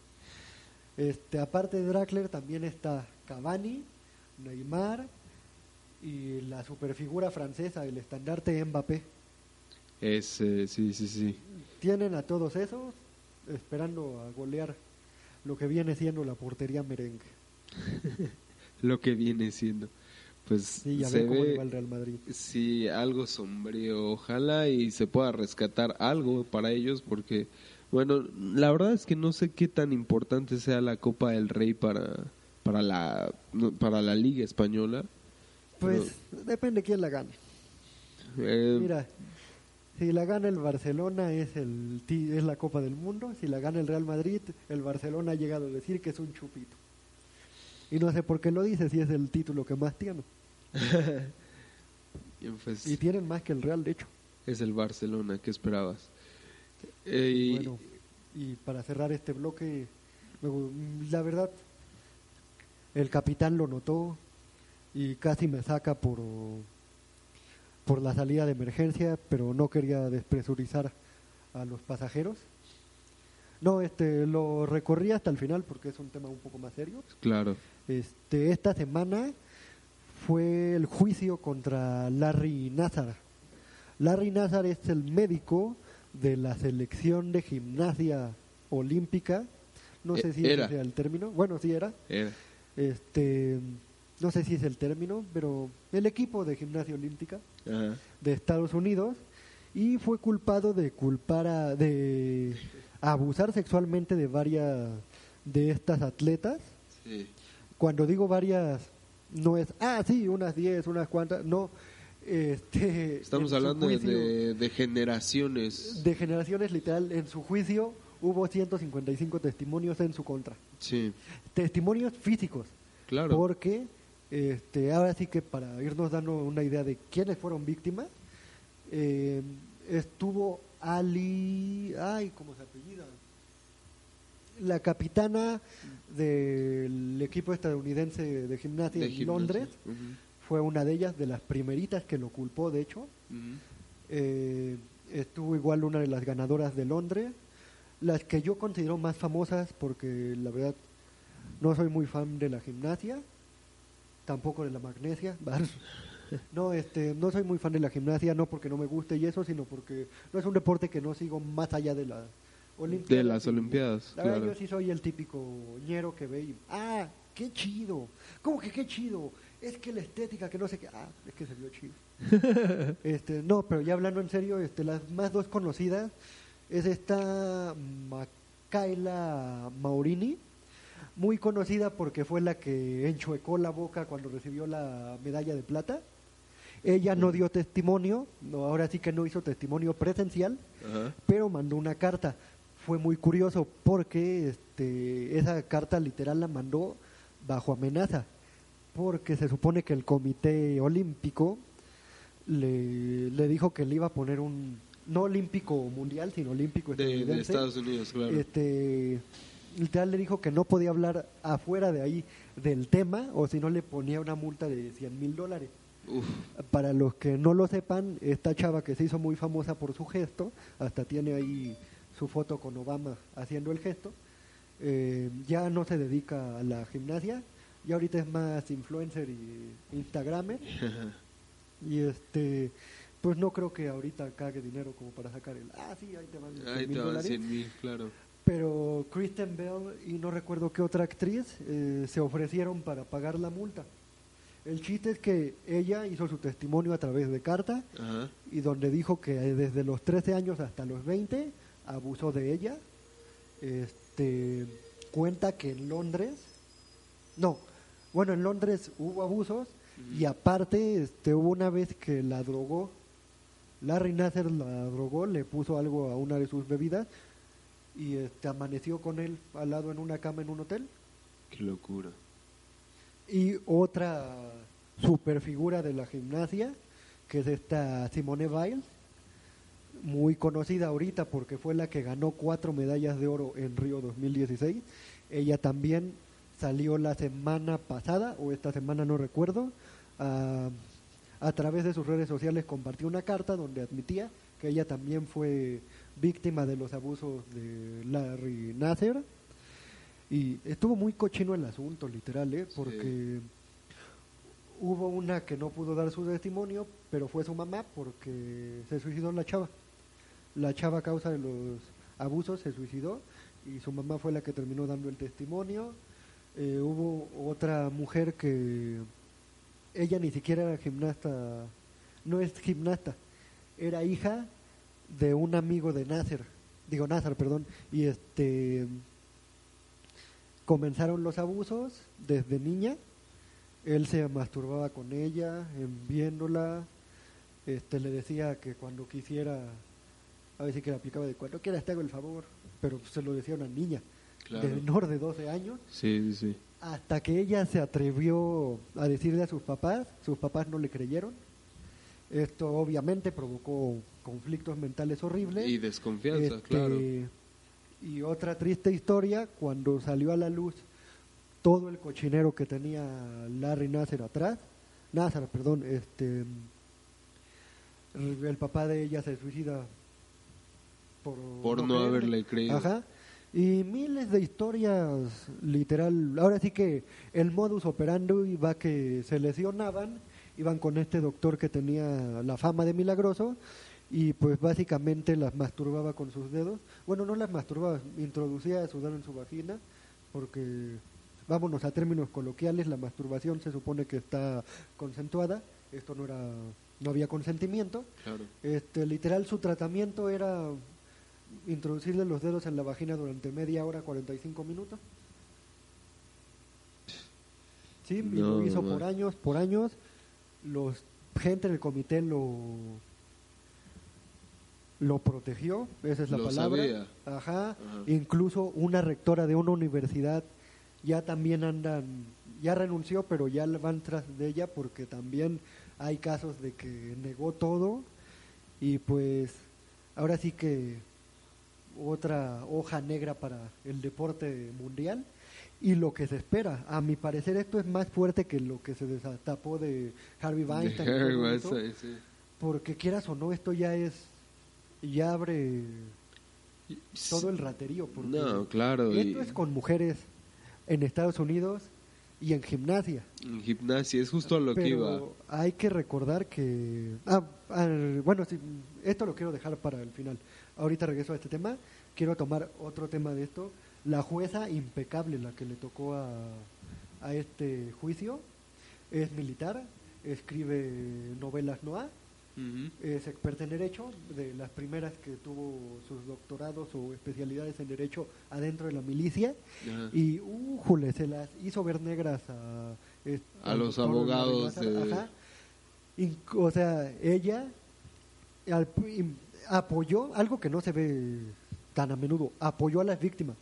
Este, aparte de Draxler también está Cavani, Neymar y la superfigura francesa, el estandarte Mbappé. Es, eh, sí, sí, sí. Tienen a todos esos esperando a golear lo que viene siendo la portería merengue. Lo que viene siendo. Pues Sí, ya se le ve, va al Real Madrid. sí, algo sombrío. Ojalá y se pueda rescatar algo para ellos porque, bueno, la verdad es que no sé qué tan importante sea la Copa del Rey para, para, la, para la Liga Española. Pues depende quién la gane. Eh, Mira, si la gana el Barcelona es el es la Copa del Mundo, si la gana el Real Madrid, el Barcelona ha llegado a decir que es un chupito. Y no sé por qué lo dice si es el título que más tiene. pues, Y tienen más que el Real, de hecho. es el Barcelona, ¿qué esperabas? Eh, y- Bueno, y para cerrar este bloque, La verdad, el capitán lo notó y casi me saca por, por la salida de emergencia, pero no quería despresurizar a los pasajeros. No, este, lo recorrí hasta el final porque es un tema un poco más serio. Claro. Este, esta semana fue el juicio contra Larry Nazar. Larry Nazar es el médico de la selección de gimnasia olímpica. No E- sé si era. ese sea el término. Bueno, sí era. Era. Este, no sé si es el término, pero el equipo de gimnasia olímpica Ajá. de Estados Unidos y fue culpado de culpar a, de abusar sexualmente de varias de estas atletas. Sí. Cuando digo varias, no es, ah, sí, unas 10, unas cuantas, no. Este, Estamos hablando de- juicio- de, de generaciones. de generaciones literal. En su juicio hubo 155 testimonios en su contra. Sí, Testimonios físicos. claro. Porque este, ahora sí que para irnos dando una idea de quiénes fueron víctimas, eh, estuvo Ali, ay, ¿cómo se apellida? La capitana del equipo estadounidense de gimnasia De en gimnasia. Londres fue una de ellas, de las primeritas que lo culpó, de hecho. Eh, estuvo igual una de las ganadoras de Londres, las que yo considero más famosas porque la verdad no soy muy fan de la gimnasia, tampoco de la magnesia. No, este, no soy muy fan de la gimnasia, no porque no me guste y eso, sino porque no es un deporte que no sigo más allá de las Olimpiadas. De las Olimpiadas, La verdad, claro. yo sí soy el típico ñero que ve y, ah, qué chido. ¿Cómo que qué chido? Es que la estética, que no sé qué, ah, es que se vio chido. Este, no, pero ya hablando en serio, este, las más dos conocidas es esta Macaela Maurini, muy conocida porque fue la que enchuecó la boca cuando recibió la medalla de plata. Ella no dio testimonio, no, ahora sí que no hizo testimonio presencial, Ajá. pero mandó una carta. Fue muy curioso porque este, esa carta literal la mandó bajo amenaza, porque se supone que el Comité Olímpico le, le dijo que le iba a poner un, no olímpico mundial, sino olímpico De. Estados Unidos, claro. Este, literal le dijo que no podía hablar afuera de ahí del tema o si no le ponía una multa de 100 mil dólares. Uf, Para los que no lo sepan, esta chava que se hizo muy famosa por su gesto, hasta tiene ahí su foto con Obama haciendo el gesto, eh, ya no se dedica a la gimnasia, ya ahorita es más influencer y instagramer, y este, pues no creo que ahorita cague dinero como para sacar el, ah sí, ahí te van 100 ahí mil te van dólares. 100 mil, claro. Pero Kristen Bell y no recuerdo qué otra actriz eh, se ofrecieron para pagar la multa. El chiste es que ella hizo su testimonio a través de carta y donde dijo que desde los 13 años hasta los 20 abusó de ella. Este cuenta que en Londres, no, bueno, en Londres hubo abusos y aparte este hubo una vez que la drogó. Larry Nasser la drogó, le puso algo a una de sus bebidas y este amaneció con él al lado en una cama en un hotel. Qué locura. Y otra super figura de la gimnasia, que es esta Simone Biles, muy conocida ahorita porque fue la que ganó cuatro medallas de oro en Río 2016. Ella también salió la semana pasada, o esta semana no recuerdo, a, a través de sus redes sociales compartió una carta donde admitía que ella también fue víctima de los abusos de Larry Nasser. Y estuvo muy cochino el asunto, literal, ¿eh? porque hubo una que no pudo dar su testimonio, pero fue su mamá porque se suicidó la chava. La chava a causa de los abusos se suicidó y su mamá fue la que terminó dando el testimonio. Eh, hubo otra mujer que ella ni siquiera era gimnasta, no es gimnasta, era hija de un amigo de Nasser, digo Nasser, perdón, y este comenzaron los abusos desde niña. Él se masturbaba con ella, en viéndola, este, le decía que cuando quisiera, a veces que le aplicaba de cuando quieras te hago el favor, pero se lo decía a una niña Claro. de menor de 12 años, Sí, sí, sí. hasta que ella se atrevió a decirle a sus papás, sus papás no le creyeron. Esto obviamente provocó conflictos mentales horribles. Y desconfianza, Este, claro. Y otra triste historia, cuando salió a la luz todo el cochinero que tenía Larry Nasser atrás, Nasser, perdón, este, el papá de ella se suicida por, Por no creerle. haberle creído. Ajá. Y miles de historias, literal. Ahora sí que el modus operandi va que se lesionaban, iban con este doctor que tenía la fama de milagroso y pues básicamente las masturbaba con sus dedos. Bueno, no las masturbaba, introducía su dedo en su vagina porque, vámonos a términos coloquiales, la masturbación se supone que está consensuada. Esto no era, no había consentimiento. Claro. Este, literal, su tratamiento era introducirle los dedos en la vagina durante media hora, 45 minutos. Sí, y lo hizo no. por años, por años. Los gente del comité lo lo protegió, esa es la Lo palabra. Ajá. Ajá. Incluso una rectora de una universidad ya también andan, ya renunció, pero ya van tras de ella porque también hay casos de que negó todo y pues ahora sí que otra hoja negra para el deporte mundial y lo que se espera. A mi parecer esto es más fuerte que lo que se destapó de Harvey De Weinstein. eso, Weinstein, sí. porque quieras o no, esto ya es, ya abre todo el raterío. Porque No, claro. esto y es con mujeres en Estados Unidos y en gimnasia. En gimnasia, es justo a lo que iba. Pero hay que recordar que... Ah, ah, bueno, sí, esto lo quiero dejar para el final. Ahorita regreso a este tema. Quiero tomar otro tema de esto. La jueza impecable, la que le tocó a, a este juicio, es militar, escribe novelas noir, Ujú. es experta en derecho, de las primeras que tuvo sus doctorados o especialidades en derecho adentro de la milicia. Y, újule, se las hizo ver negras a... los abogados de- Ajá. O sea, ella al- apoyó algo que no se ve tan a menudo, apoyó a las víctimas.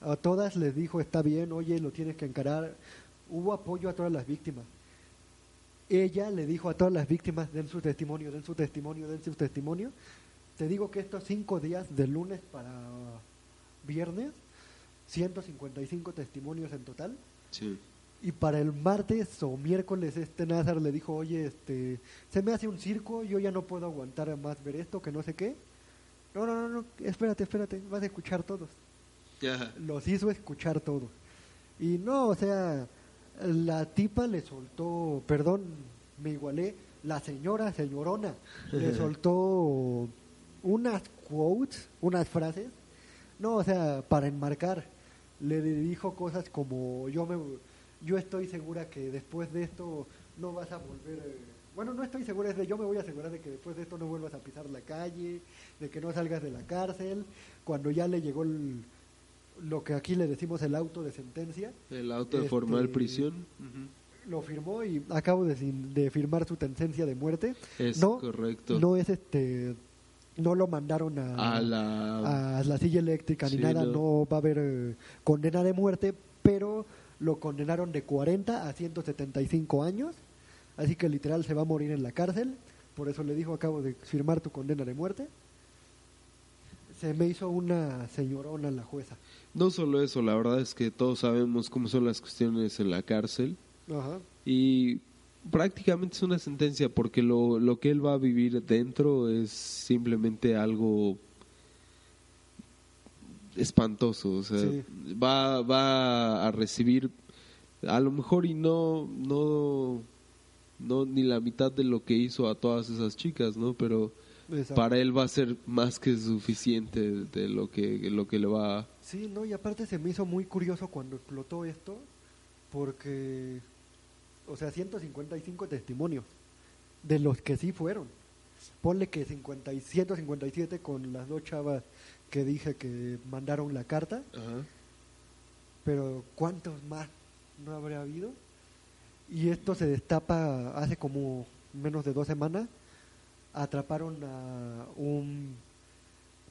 A todas les dijo, está bien, oye, lo tienes que encarar. Hubo apoyo a todas las víctimas. Ella le dijo a todas las víctimas, den su testimonio, den su testimonio, den su testimonio. Te digo que estos cinco días, de lunes para viernes, 155 testimonios en total. Sí. Y para el martes o miércoles este Nazar le dijo, oye, este, se me hace un circo, yo ya no puedo aguantar más ver esto, que no sé qué. No, no, no, no, espérate, espérate, vas a escuchar todos. Ajá. Los hizo escuchar todos. Y no, o sea, la tipa le soltó, perdón, me igualé, la señora, señorona, le soltó unas quotes, unas frases, no, o sea, para enmarcar, le dijo cosas como yo me, yo estoy segura que después de esto no vas a volver, eh, bueno, no estoy segura, es de yo me voy a asegurar de que después de esto no vuelvas a pisar la calle, de que no salgas de la cárcel, cuando ya le llegó el, lo que aquí le decimos el auto de sentencia, El auto de Este- formal prisión. Lo firmó y acabo de, de firmar su sentencia de muerte. Es no, correcto. No es este, no lo mandaron a, A la. a la silla eléctrica ni nada, no. no. va a haber eh, condena de muerte, pero lo condenaron de 40 a 175 años, así que literal se va a morir en la cárcel, por eso le dijo acabo de firmar tu condena de muerte. Se me hizo una señorona la jueza. No solo eso, la verdad es que todos sabemos cómo son las cuestiones en la cárcel. Ajá. Y prácticamente es una sentencia porque lo, lo que él va a vivir dentro es simplemente algo espantoso. O sea, Sí. va, va a recibir a lo mejor y no, no, no ni la mitad de lo que hizo a todas esas chicas, ¿no? Pero Exacto. para él va a ser más que suficiente de lo que, lo que le va a... Sí, no, y aparte se me hizo muy curioso cuando explotó esto, porque, o sea, 155 testimonios, de los que sí fueron. Ponle que 50 y 157 con las dos chavas que dije que mandaron la carta, Ajá. pero ¿cuántos más no habría habido? Y esto se destapa hace como menos de dos semanas. Atraparon a un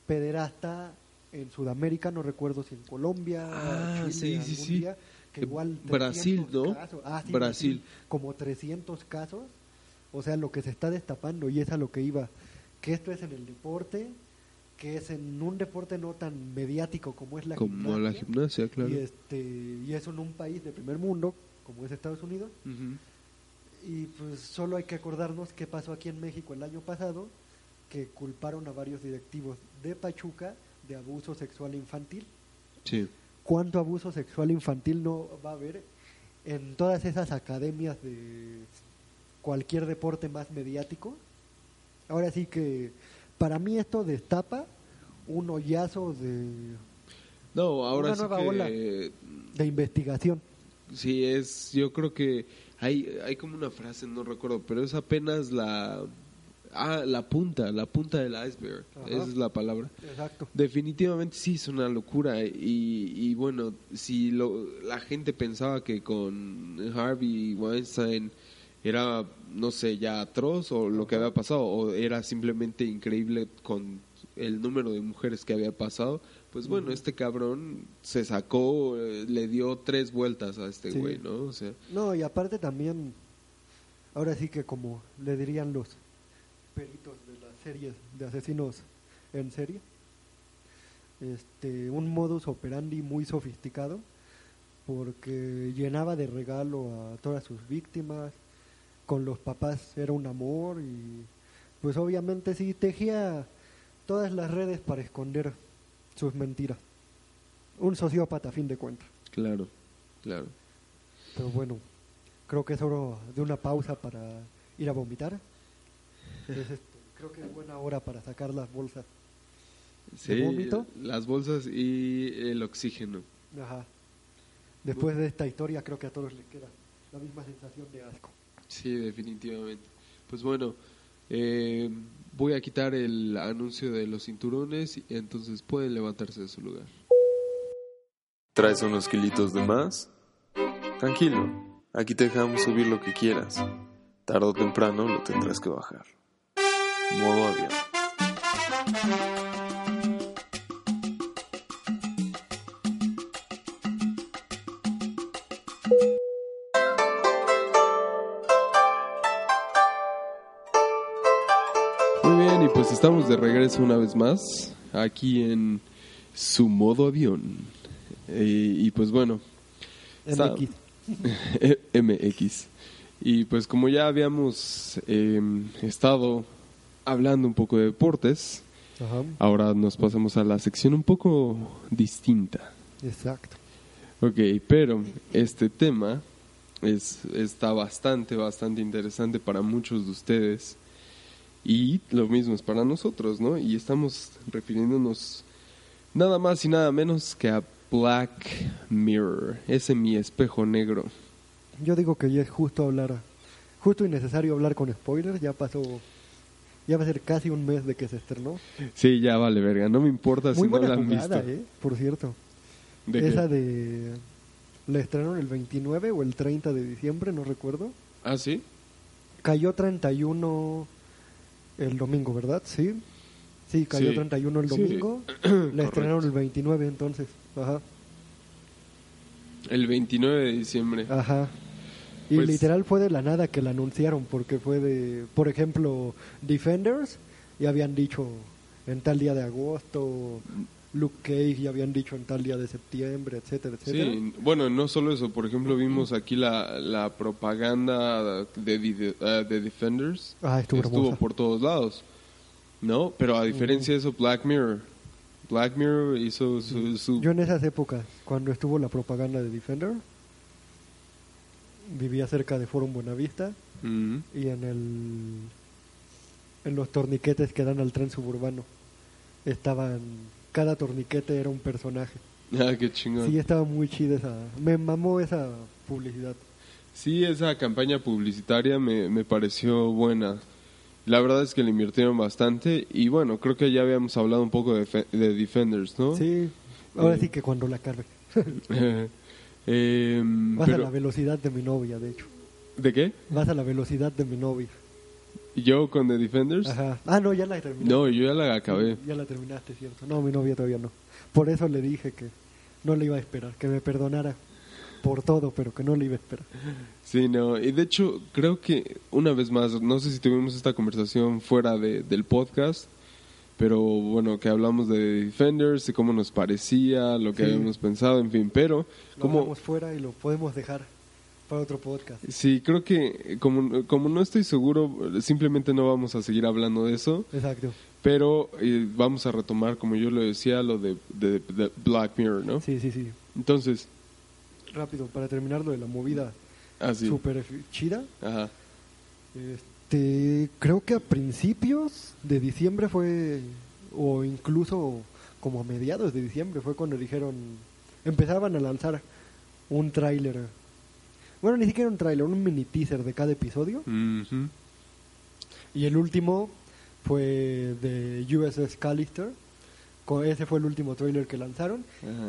pederasta en Sudamérica, no recuerdo si en Colombia, Ah, Chile, sí, sí, algún sí. día, que Eh, igual Brasil, 300 ¿no? casos. Ah, sí, Brasil. como 300 casos. O sea, lo que se está destapando y es a lo que iba, que esto es en el deporte que es en un deporte no tan mediático como es la Como gimnasia. la gimnasia, claro. Y, este, y eso en un país de primer mundo, como es Estados Unidos. Y pues solo hay que acordarnos qué pasó aquí en México el año pasado, que culparon a varios directivos de Pachuca de abuso sexual infantil. Sí. ¿Cuánto abuso sexual infantil no va a haber en todas esas academias de cualquier deporte más mediático? Ahora sí que para mí esto destapa un hoyazo de, No, ahora Una sí nueva que ola. de investigación. sí es, yo creo que hay, hay como una frase, no recuerdo, pero es apenas la, ah, la punta, la punta del iceberg, Ajá. esa es la palabra. Exacto. Definitivamente sí es una locura y, y bueno, si lo, la gente pensaba que con Harvey Weinstein era, no sé, ya atroz o lo que había pasado o era simplemente increíble con el número de mujeres que había pasado, pues bueno, este cabrón se sacó, eh, le dio tres vueltas a este Sí. güey, ¿no? O sea, No, y aparte también, ahora sí que como le dirían los peritos de las series de asesinos en serie, este, un modus operandi muy sofisticado, porque llenaba de regalo a todas sus víctimas, con los papás era un amor y pues obviamente sí tejía todas las redes para esconder sus mentiras. Un sociópata a fin de cuentas. claro, claro. Pero bueno, creo que es hora de una pausa para ir a vomitar. Entonces, creo que es buena hora para sacar las bolsas. Sí, vómito? las bolsas y el oxígeno. Ajá. Después de esta historia, creo que a todos les queda la misma sensación de asco. Sí, definitivamente. Pues bueno, eh, voy a quitar el anuncio de los cinturones y entonces pueden levantarse de su lugar. ¿Traes unos kilitos de más? Tranquilo, aquí te dejamos subir lo que quieras. Tarde o temprano lo tendrás que bajar. Modo avión. Estamos de regreso una vez más aquí en su modo avión. Eh, y pues bueno, Está- MX. MX. Y pues como ya habíamos eh, estado hablando un poco de deportes, Ajá. ahora nos pasamos a la sección un poco distinta. Exacto. Ok, pero este tema es, está bastante, bastante interesante para muchos de ustedes y lo mismo es para nosotros, ¿no? Y estamos refiriéndonos nada más y nada menos que a Black Mirror, ese mi espejo negro. Yo digo que ya es justo hablar, justo y necesario hablar con spoilers. Ya pasó, ya va a ser casi un mes de que se estrenó. Sí, ya vale, verga, no me importa Muy si no la han visto. ¿eh? Por cierto. ¿De qué? Esa de... La estrenaron el 29 o el 30 de diciembre, no recuerdo. ¿Ah, sí? Cayó 31 el domingo, ¿verdad? Sí. Sí, cayó Sí. 31 el Sí. domingo. La estrenaron el 29 entonces. Ajá. El 29 de diciembre. Ajá. Y Pues- literal fue de la nada que la anunciaron, porque fue de, por ejemplo, Defenders, ya habían dicho en tal día de agosto, Luke Cage ya habían dicho en tal día de septiembre, etcétera, etcétera. Sí, bueno, no solo eso, por ejemplo, vimos aquí la, la propaganda de, de, de Defenders. Ah, estuvo por todos lados, ¿no? Pero a diferencia de eso, Black Mirror. Black Mirror hizo su... su- Yo en esas épocas, cuando estuvo la propaganda de Defender, vivía cerca de Forum Buenavista y en el en los torniquetes que dan al tren suburbano estaban cada torniquete era un personaje. Ah, qué chingón. Sí, Sí. estaba muy chida esa. Me mamó esa publicidad. esa campaña publicitaria me, me pareció buena. La verdad es que le invirtieron bastante y bueno, creo que ya habíamos hablado un poco de, de Defenders, ¿no? Sí, ahora Eh. sí que cuando la cargue. Em, Vas a la velocidad de mi novia, de hecho. ¿De qué? Vas a la velocidad de mi novia. ¿Yo con The Defenders? Ajá. Ah, no, ya la terminé. No, yo ya la acabé. Ya la terminaste, cierto. No, mi novia todavía no. Por eso le dije que no le iba a esperar, que me perdonara por todo, pero que no le iba a esperar. Sí, no, y de hecho creo que una vez más, no sé si tuvimos esta conversación fuera de, del podcast, pero bueno, que hablamos de Defenders y cómo nos parecía, lo que Sí. habíamos pensado, en fin, pero Lo como fuera y lo podemos dejar para otro podcast. sí, creo que como, como no estoy seguro, simplemente no vamos a seguir hablando de eso, Exacto. pero eh, vamos a retomar, como yo lo decía, lo de, de- de Black Mirror, ¿no? Sí, sí, sí. Entonces, Rápido, para terminar lo de la movida así, súper chida. ajá, Este, creo que a principios de diciembre fue, o incluso como a mediados de diciembre fue cuando dijeron, empezaban a lanzar un tráiler. Bueno, ni siquiera un tráiler, un mini teaser de cada episodio. Y el último fue de USS Callister. Con ese fue el último tráiler que lanzaron.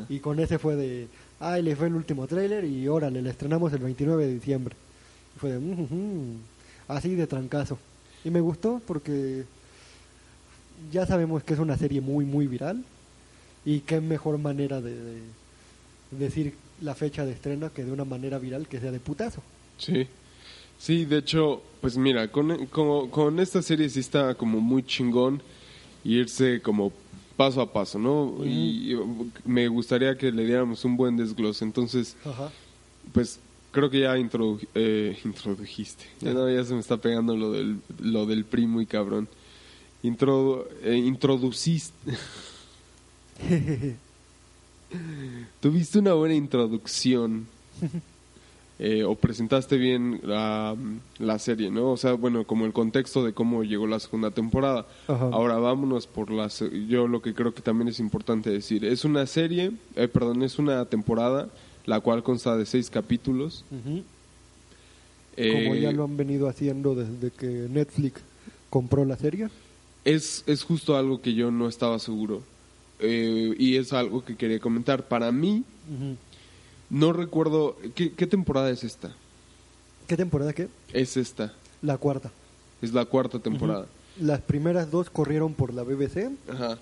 Y con ese fue de, ay, le fue el último tráiler y órale, le estrenamos el 29 de diciembre. Y fue de, "Mm, mm", así de trancazo. Y me gustó porque ya sabemos que es una serie muy, muy viral. Y qué mejor manera de, de decir la fecha de estreno que de una manera viral que sea de putazo. Sí, sí, de hecho, pues mira, con, con, con esta serie sí está como muy chingón irse como paso a paso, ¿no? Y me gustaría que le diéramos un buen desglose, entonces, Ajá. pues creo que ya introdu- eh, introdujiste, ya, no, ya se me está pegando lo del, lo del primo y cabrón. Intro, eh, introduciste, tuviste una buena introducción eh, o presentaste bien la, la serie, ¿no? O sea, bueno, como el contexto de cómo llegó la segunda temporada. Ajá. Ahora vámonos por la... se- Yo lo que creo que también es importante decir, es una serie, eh, perdón, es una temporada, la cual consta de seis capítulos. Eh, Como ya lo han venido haciendo desde que Netflix compró la serie. es, es justo algo que yo no estaba seguro. Eh, y es algo que quería comentar. Para mí, Ujú. no recuerdo... ¿Qué, qué temporada es esta? ¿Qué temporada qué? Es esta. La cuarta. Es la cuarta temporada. Las primeras dos corrieron por la BBC. Ajá.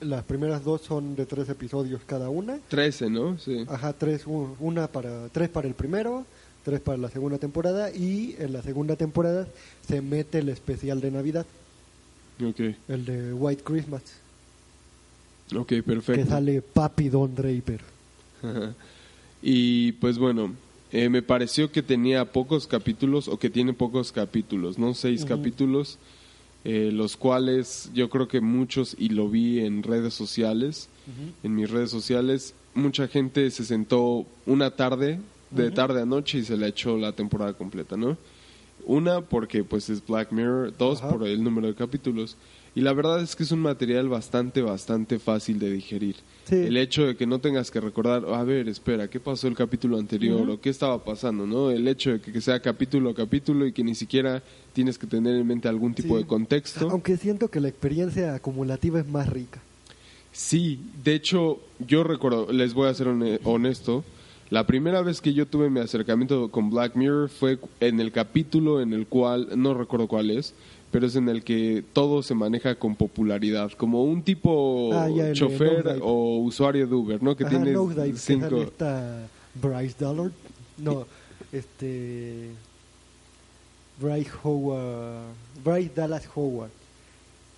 Las primeras dos son de tres episodios cada una. 13, ¿no? Sí. Ajá, tres, una para, tres para el primero, tres para la segunda temporada y en la segunda temporada se mete el especial de Navidad, Ok. el de White Christmas, Ok, que perfecto. sale Papi Don Draper. Y pues bueno, eh, me pareció que tenía pocos capítulos o que tiene pocos capítulos, ¿no? Seis capítulos, eh, los cuales yo creo que muchos, y lo vi en redes sociales, en mis redes sociales, mucha gente se sentó una tarde, de tarde a noche, y se la echó la temporada completa, ¿no? Una, porque pues es Black Mirror, dos, por el número de capítulos. Y la verdad es que es un material bastante, bastante fácil de digerir. Sí. El hecho de que no tengas que recordar, a ver, espera, ¿qué pasó el capítulo anterior? ¿O qué estaba pasando? ¿no? El hecho de que sea capítulo a capítulo y que ni siquiera tienes que tener en mente algún tipo Sí. de contexto. Aunque siento que la experiencia acumulativa es más rica. Sí, de hecho, yo recuerdo, les voy a ser hone- honesto, la primera vez que yo tuve mi acercamiento con Black Mirror fue en el capítulo en el cual, no recuerdo cuál es, pero es en el que todo se maneja con popularidad, como un tipo Ah, ya, el de chofer o usuario de Uber, ¿no? Que Ajá, tiene cinco... esta Bryce Dallas. No, este. Bryce Howard. Bryce Dallas Howard.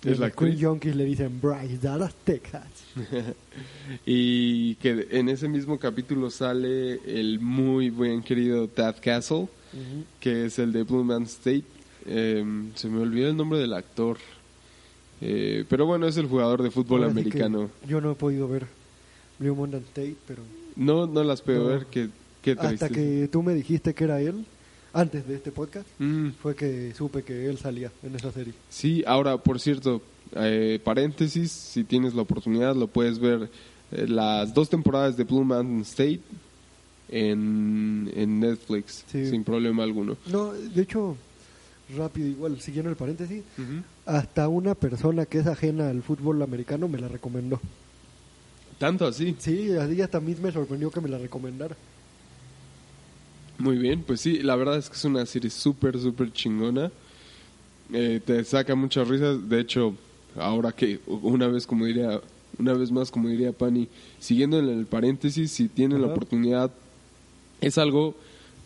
Es la actriz. Junkies le dicen Bryce Dallas, Texas. Y que en ese mismo capítulo sale el muy buen querido Tad Castle, que es el de Blue Man State. Eh, se me olvidó el nombre del actor. Eh, pero bueno, es el jugador de fútbol Ahora sí que americano. yo no he podido ver Blue Mountain State, pero. No, no las puedo ver, triste. Hasta que tú me dijiste que era él, antes de este podcast, Mm, fue que supe que él salía en esa serie. sí, ahora, por cierto, eh, paréntesis, si tienes la oportunidad, lo puedes ver eh, las dos temporadas de Blue Mountain State en, en Netflix, Sí. sin problema alguno. No, de hecho, rápido, igual, siguiendo el paréntesis, hasta una persona que es ajena al fútbol americano me la recomendó. Tanto así. Sí, así hasta a mí me sorprendió que me la recomendara. Muy bien, pues sí, la verdad es que es una serie súper, súper chingona. Eh, te saca muchas risas. De hecho, ahora que una vez, como diría, una vez más, como diría Pani, siguiendo en el paréntesis, si tienen la oportunidad, es algo,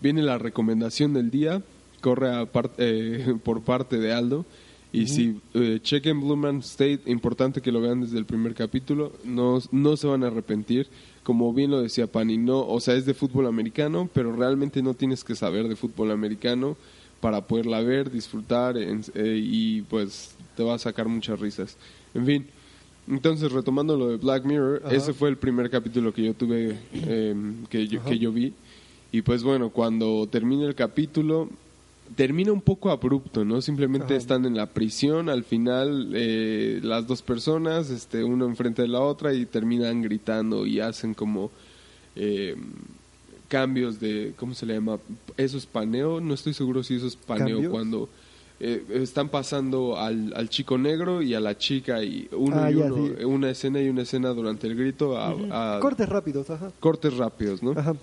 viene la recomendación del día, corre par- eh, por parte de Aldo. Y si eh, chequen Blue Man State, importante que lo vean desde el primer capítulo, no, no se van a arrepentir. Como bien lo decía Pani, no, o sea, es de fútbol americano, pero realmente no tienes que saber de fútbol americano para poderla ver, disfrutar en- eh, y pues te va a sacar muchas risas. En fin, entonces retomando lo de Black Mirror, Ajá. ese fue el primer capítulo que yo tuve, eh, que, yo, Ajá. que yo vi. Y pues bueno, cuando termina el capítulo, termina un poco abrupto, ¿no? Simplemente Ajá. están en la prisión, al final eh, las dos personas, este, uno enfrente de la otra y terminan gritando y hacen como eh, cambios de, ¿cómo se le llama? ¿Eso es paneo? No estoy seguro si eso es paneo ¿Cambios? cuando eh, están pasando al, al chico negro y a la chica y uno Ah, y ya, uno, sí. una escena y una escena durante el grito a Cortes rápidos, ajá. cortes rápidos, ¿no? Ajá.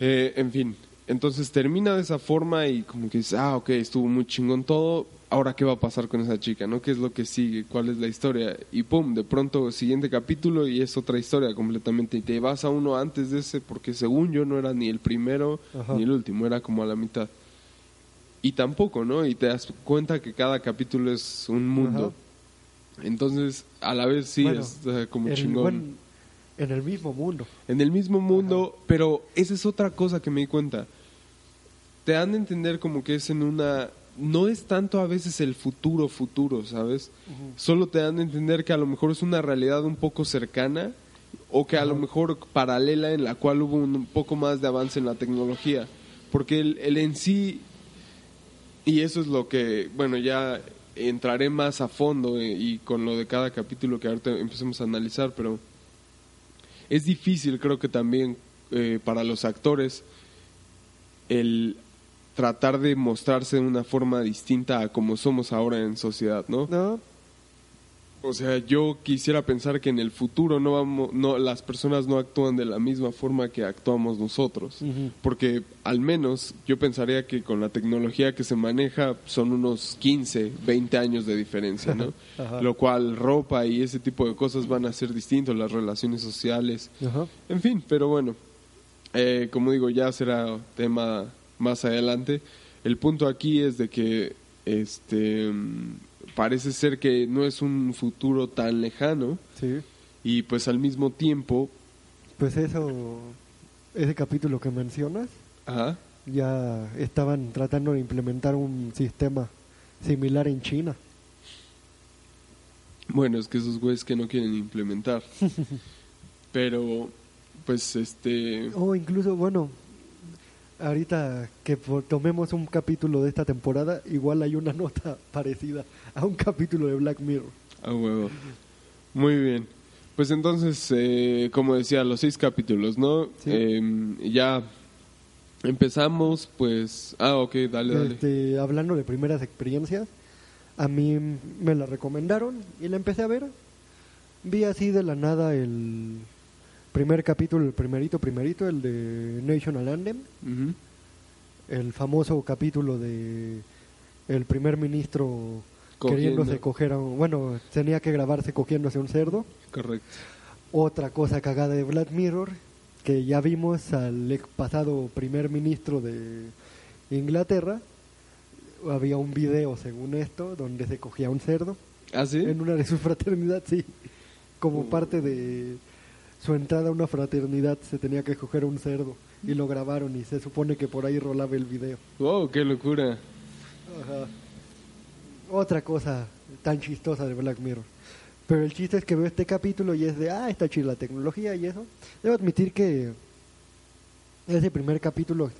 Eh, en fin, entonces termina de esa forma y como que dices, ah, ok, estuvo muy chingón todo, ahora qué va a pasar con esa chica, ¿no? ¿Qué es lo que sigue? ¿Cuál es la historia? Y pum, de pronto siguiente capítulo y es otra historia completamente y te vas a uno antes de ese porque según yo no era ni el primero Ajá. ni el último, era como a la mitad. Y tampoco, ¿no? Y te das cuenta que cada capítulo es un mundo. Entonces, a la vez sí Bueno, es como chingón. En el mismo mundo. En el mismo mundo, pero esa es otra cosa que me di cuenta. Te dan de entender como que es en una... No es tanto a veces el futuro futuro, ¿sabes? Solo te dan de entender que a lo mejor es una realidad un poco cercana o que a lo mejor paralela en la cual hubo un poco más de avance en la tecnología. Porque el, el en sí, y eso es lo que, bueno, ya entraré más a fondo eh, y con lo de cada capítulo que ahorita empecemos a analizar, pero es difícil creo que también eh, para los actores el tratar de mostrarse de una forma distinta a como somos ahora en sociedad, ¿no? ¿No? O sea, yo quisiera pensar que en el futuro no vamos, no, las personas no actúan de la misma forma que actuamos nosotros, porque al menos yo pensaría que con la tecnología que se maneja son unos 15, 20 años de diferencia, ¿no? Lo cual ropa y ese tipo de cosas van a ser distintos, las relaciones sociales, Ajá. en fin, pero bueno, eh, como digo, ya será tema más adelante. El punto aquí es de que este parece ser que no es un futuro tan lejano Sí. y pues al mismo tiempo, Pues eso, ese capítulo que mencionas, ajá, ya estaban tratando de implementar un sistema similar en China. bueno, es que esos güeyes que no quieren implementar. Pero pues este O incluso, bueno, ahorita que tomemos un capítulo de esta temporada, igual hay una nota parecida a un capítulo de Black Mirror. A huevo. Muy bien. Pues entonces, eh, como decía, los seis capítulos, ¿no? Sí. Em, ya empezamos, pues... Ah, ok, dale, dale. Este, hablando de primeras experiencias, a mí me la recomendaron y la empecé a ver. Vi así de la nada el primer capítulo, el primerito, primerito, el de National Anthem, el famoso capítulo de el primer ministro Cogiendo. queriéndose coger a un, bueno, tenía que grabarse cogiéndose un cerdo. Correcto. Otra cosa cagada de Black Mirror, que ya vimos al ex pasado primer ministro de Inglaterra, había un video, según esto, donde se cogía un cerdo ¿Ah, sí? en una de sus fraternidades, sí, como parte de su entrada a una fraternidad se tenía que coger un cerdo y lo grabaron y se supone que por ahí rolaba el video. Wow, qué locura. Ajá. Otra cosa tan chistosa de Black Mirror. Pero el chiste es que veo este capítulo y es de, ah, está chida la tecnología y eso. Debo admitir que ese primer capítulo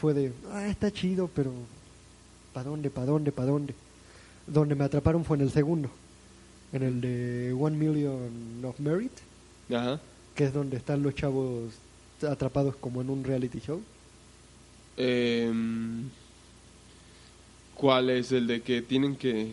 fue de, ah, está chido, pero ¿para dónde, para dónde, para dónde? Donde me atraparon fue en el segundo, en el de One Million of Merit, Ajá. que es donde están los chavos atrapados como en un reality show. Em, ¿Cuál es el de que tienen que...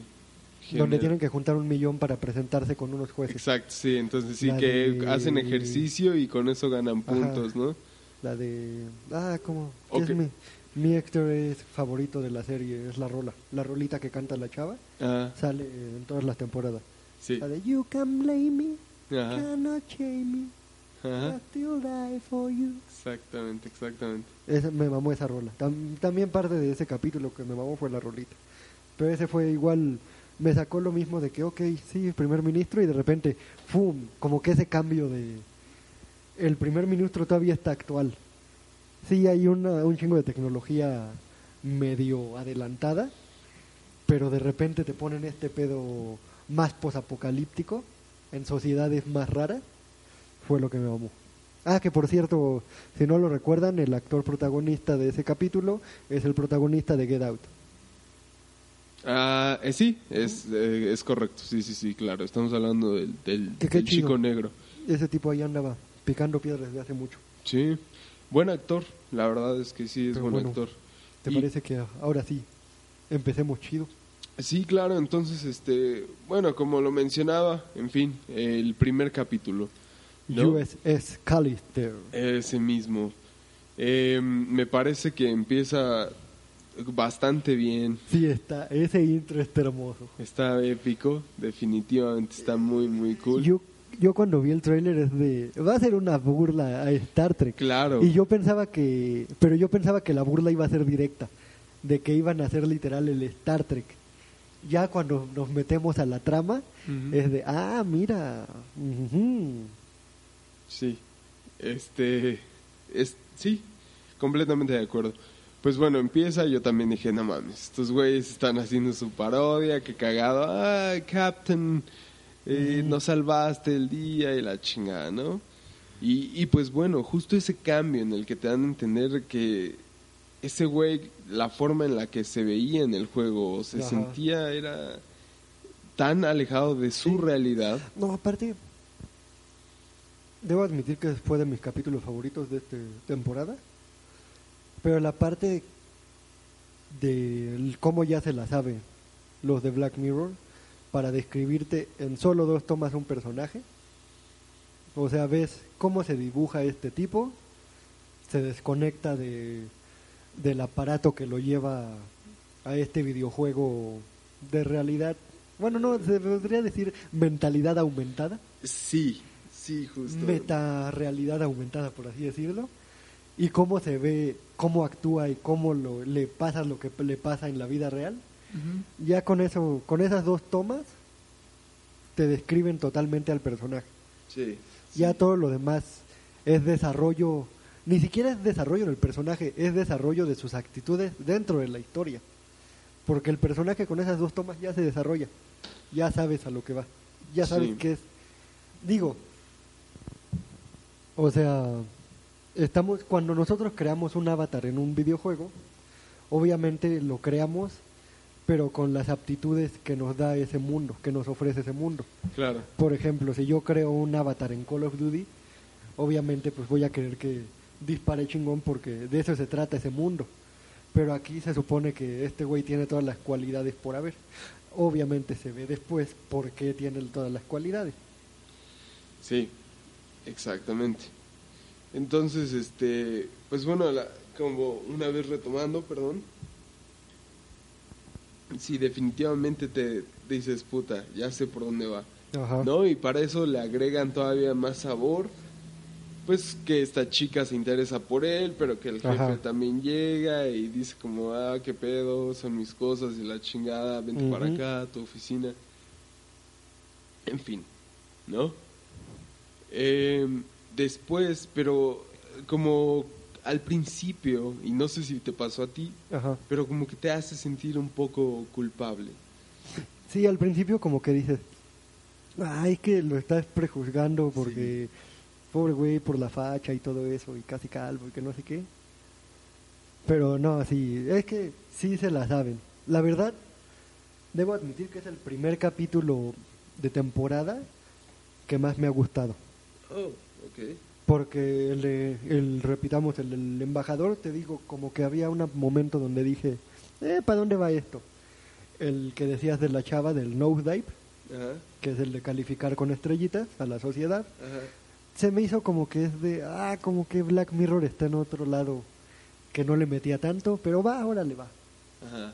Donde tienen que juntar un millón para presentarse con unos jueces. Exacto, sí, entonces sí La que de- hacen ejercicio y con eso ganan Ajá. puntos, ¿no? La de. Ah, como. Ok. Es mi, mi actor es favorito de la serie, es la rola. La rolita que canta la chava Ah, sale en todas las temporadas. sí. La de You can blame me, Ajá. cannot shame me, Ajá. I still die for you. Exactamente, exactamente. Esa- me mamó esa rola. Tam- también parte de ese capítulo que me mamó fue la rolita. Pero ese fue igual, me sacó lo mismo de que, ok, sí, primer ministro, y de repente, ¡fum! Como que ese cambio de... El primer ministro todavía está actual. Sí, hay una, un chingo de tecnología medio adelantada, pero de repente te ponen este pedo más posapocalíptico, en sociedades más raras, fue lo que me amó. Ah, que por cierto, si no lo recuerdan, el actor protagonista de ese capítulo es el protagonista de Get Out. Ah, eh, sí, es, eh, es correcto, sí, sí, sí, claro. Estamos hablando del, del, Que qué del chico negro. Ese tipo ahí andaba picando piedras desde hace mucho. Sí, buen actor, la verdad es que sí, es Pero buen bueno, actor. ¿Te Y- parece que ahora sí empecemos chido? Sí, claro, entonces, este, bueno, como lo mencionaba, en fin, el primer capítulo. ¿no? USS Callister. Ese mismo. Eh, me parece que empieza bastante bien. Sí, está, ese intro está hermoso. Está épico, definitivamente está muy, muy cool. Yo, yo cuando vi el tráiler es de, va a ser una burla a Star Trek. Claro. Y yo pensaba que, pero yo pensaba que la burla iba a ser directa, de que iban a hacer literal el Star Trek. Ya cuando nos metemos a la trama, es de, ah, mira, ujú". Sí, este, es, sí, completamente de acuerdo. Pues bueno, empieza, yo también dije, no mames, estos güeyes están haciendo su parodia, qué cagado, ah, Captain, eh, nos salvaste el día y la chingada, ¿no? Y, y pues bueno, justo ese cambio en el que te dan a entender que ese güey, la forma en la que se veía en el juego, se Ajá. sentía, era tan alejado de su Sí. realidad. No, aparte, debo admitir que fue de mis capítulos favoritos de esta temporada. Pero la parte de cómo ya se la sabe los de Black Mirror para describirte en solo dos tomas un personaje. O sea, ves cómo se dibuja este tipo, se desconecta de, del aparato que lo lleva a este videojuego de realidad. Bueno, no, se podría decir mentalidad aumentada, Sí, sí, justo. meta realidad aumentada, por así decirlo. Y cómo se ve, cómo actúa y cómo lo, le pasa lo que le pasa en la vida real. Ya con eso, con esas dos tomas, te describen totalmente al personaje. Sí. Ya todo lo demás es desarrollo, ni siquiera es desarrollo del personaje, es desarrollo de sus actitudes dentro de la historia. Porque el personaje con esas dos tomas ya se desarrolla, ya sabes a lo que va, ya sabes Sí. qué es. Digo, o sea, estamos cuando nosotros creamos un avatar en un videojuego, obviamente lo creamos, pero con las aptitudes que nos da ese mundo, que nos ofrece ese mundo. Claro. Por ejemplo, si yo creo un avatar en Call of Duty, obviamente pues voy a querer que dispare chingón porque de eso se trata ese mundo. Pero aquí se supone que este güey tiene todas las cualidades por haber. Obviamente se ve después por qué tiene todas las cualidades. Sí, exactamente. Entonces, este, pues bueno, la- como una vez retomando, perdón. Sí, definitivamente te dices, puta, ya sé por dónde va. Ajá. ¿No? Y para eso le agregan todavía más sabor. Pues que esta chica se interesa por él, pero que el jefe Ajá. también llega y dice como, ah, qué pedo, son mis cosas y la chingada, vente para acá, a tu oficina. En fin, ¿no? Eh, después, pero como al principio, y no sé si te pasó a ti, Ajá. pero como que te hace sentir un poco culpable. Sí, al principio como que dices, ay, que lo estás prejuzgando porque, pobre güey, por la facha y todo eso, y casi calvo y que no sé qué. Pero no, sí, es que sí se la saben. La verdad, debo admitir que es el primer capítulo de temporada que más me ha gustado. Oh, ok. Porque el, de- el repitamos, el del embajador, te digo, como que había un momento donde dije, eh, ¿para dónde va esto? El que decías de la chava del nosedive, Ajá, que es el de calificar con estrellitas a la sociedad, ajá. Se me hizo como que es de, ah, como que Black Mirror está en otro lado que no le metía tanto, pero va, ahora le va. Ajá.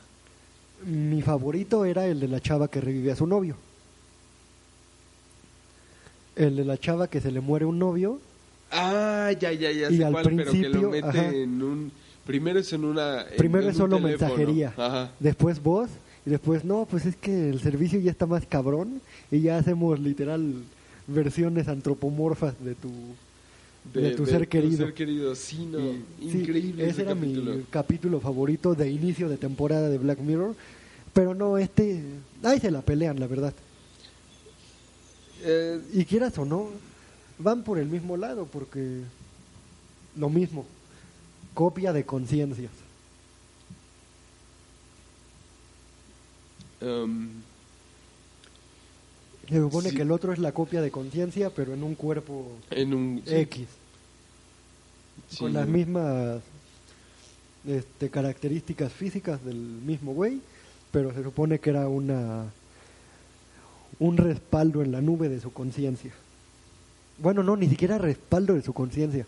Mi favorito era el de la chava que revive a su novio. El de la chava que se le muere un novio Ah, ya, ya, ya Y sé al cuál, pero que principio, lo mete ajá. en un... Primero es en una... en- Primero es solo teléfono. mensajería, Ajá. después voz Y después, no, pues es que el servicio ya está más cabrón y ya hacemos literal versiones antropomorfas de tu, de, tu ser querido. ser querido, sí, no, Y- sí, increíble. ese era capítulo. mi capítulo favorito de inicio de temporada de Black Mirror. Pero no, este. Ahí se la pelean, la verdad. Eh, Y quieras o no, van por el mismo lado, porque. Lo mismo. Copia de conciencias. um, Se supone Sí. que el otro es la copia de conciencia, pero en un cuerpo en un sí, X. sí, con las mismas este, características físicas del mismo güey, pero se supone que era una un respaldo en la nube de su conciencia. Bueno, no, ni siquiera respaldo de su conciencia.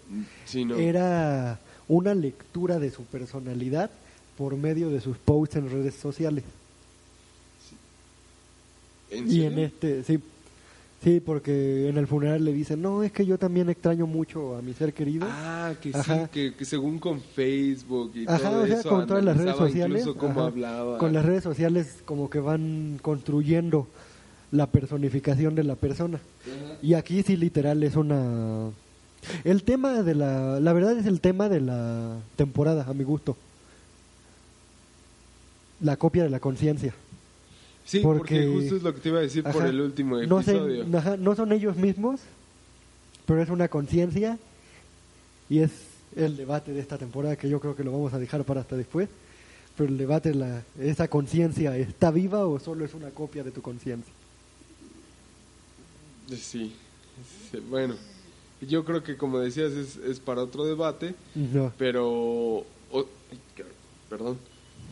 no. Era una lectura de su personalidad por medio de sus posts en redes sociales. ¿En Y en este, sí. Sí, porque en el funeral le dicen, no, es que yo también extraño mucho a mi ser querido. Ah, que Ajá. sí, que, que según con Facebook y Ajá, todo o sea, eso, con todas las redes sociales. cómo ajá. Con las redes sociales como que van construyendo la personificación de la persona. Y aquí sí literal es una... El tema de la... La verdad es el tema de la temporada, a mi gusto. La copia de la conciencia. Sí, porque, porque- justo es lo que te iba a decir por el último No, episodio. ajá, no son ellos mismos, pero es una conciencia y es el debate de esta temporada que yo creo que lo vamos a dejar para hasta después. Pero el debate es la, esa conciencia está viva o solo es una copia de tu conciencia. Sí. Bueno, yo creo que como decías es, es para otro debate, No. pero... o- ay, car- perdón.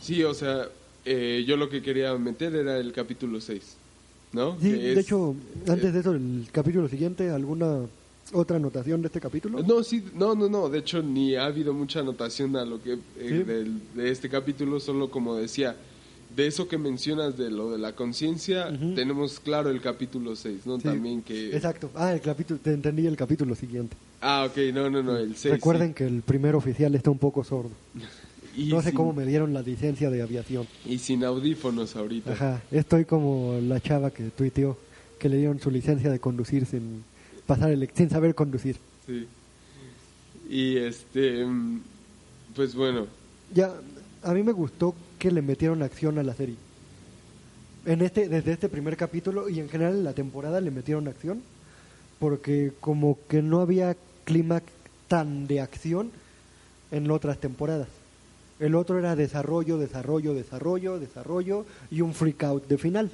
Sí, o sea, eh, yo lo que quería meter era el capítulo 6, ¿no? Sí, Que de hecho, antes de eso, el capítulo siguiente, ¿alguna otra anotación de este capítulo? No, sí, no, no, no. De hecho, ni ha habido mucha anotación a lo que eh, Sí. del- de este capítulo. Solo como decía, de eso que mencionas de lo de la conciencia, tenemos claro el capítulo 6, ¿no? Sí, También que. Exacto. Ah, el capítulo, te entendí el capítulo siguiente. Ah, ok, no, no, no, el 6. Recuerden que el primer oficial está un poco sordo. Y No sé sin- cómo me dieron la licencia de aviación. Y sin audífonos ahorita. Ajá, estoy como la chava que tuiteó que le dieron su licencia de conducir sin pasar el sin saber conducir. Sí. Y este. Pues bueno. Ya, a mí me gustó que le metieron acción a la serie. En este, desde este primer capítulo y en general en la temporada le metieron acción porque como que no había clímax tan de acción en otras temporadas. El otro era desarrollo, desarrollo, desarrollo, desarrollo y un freak out de final.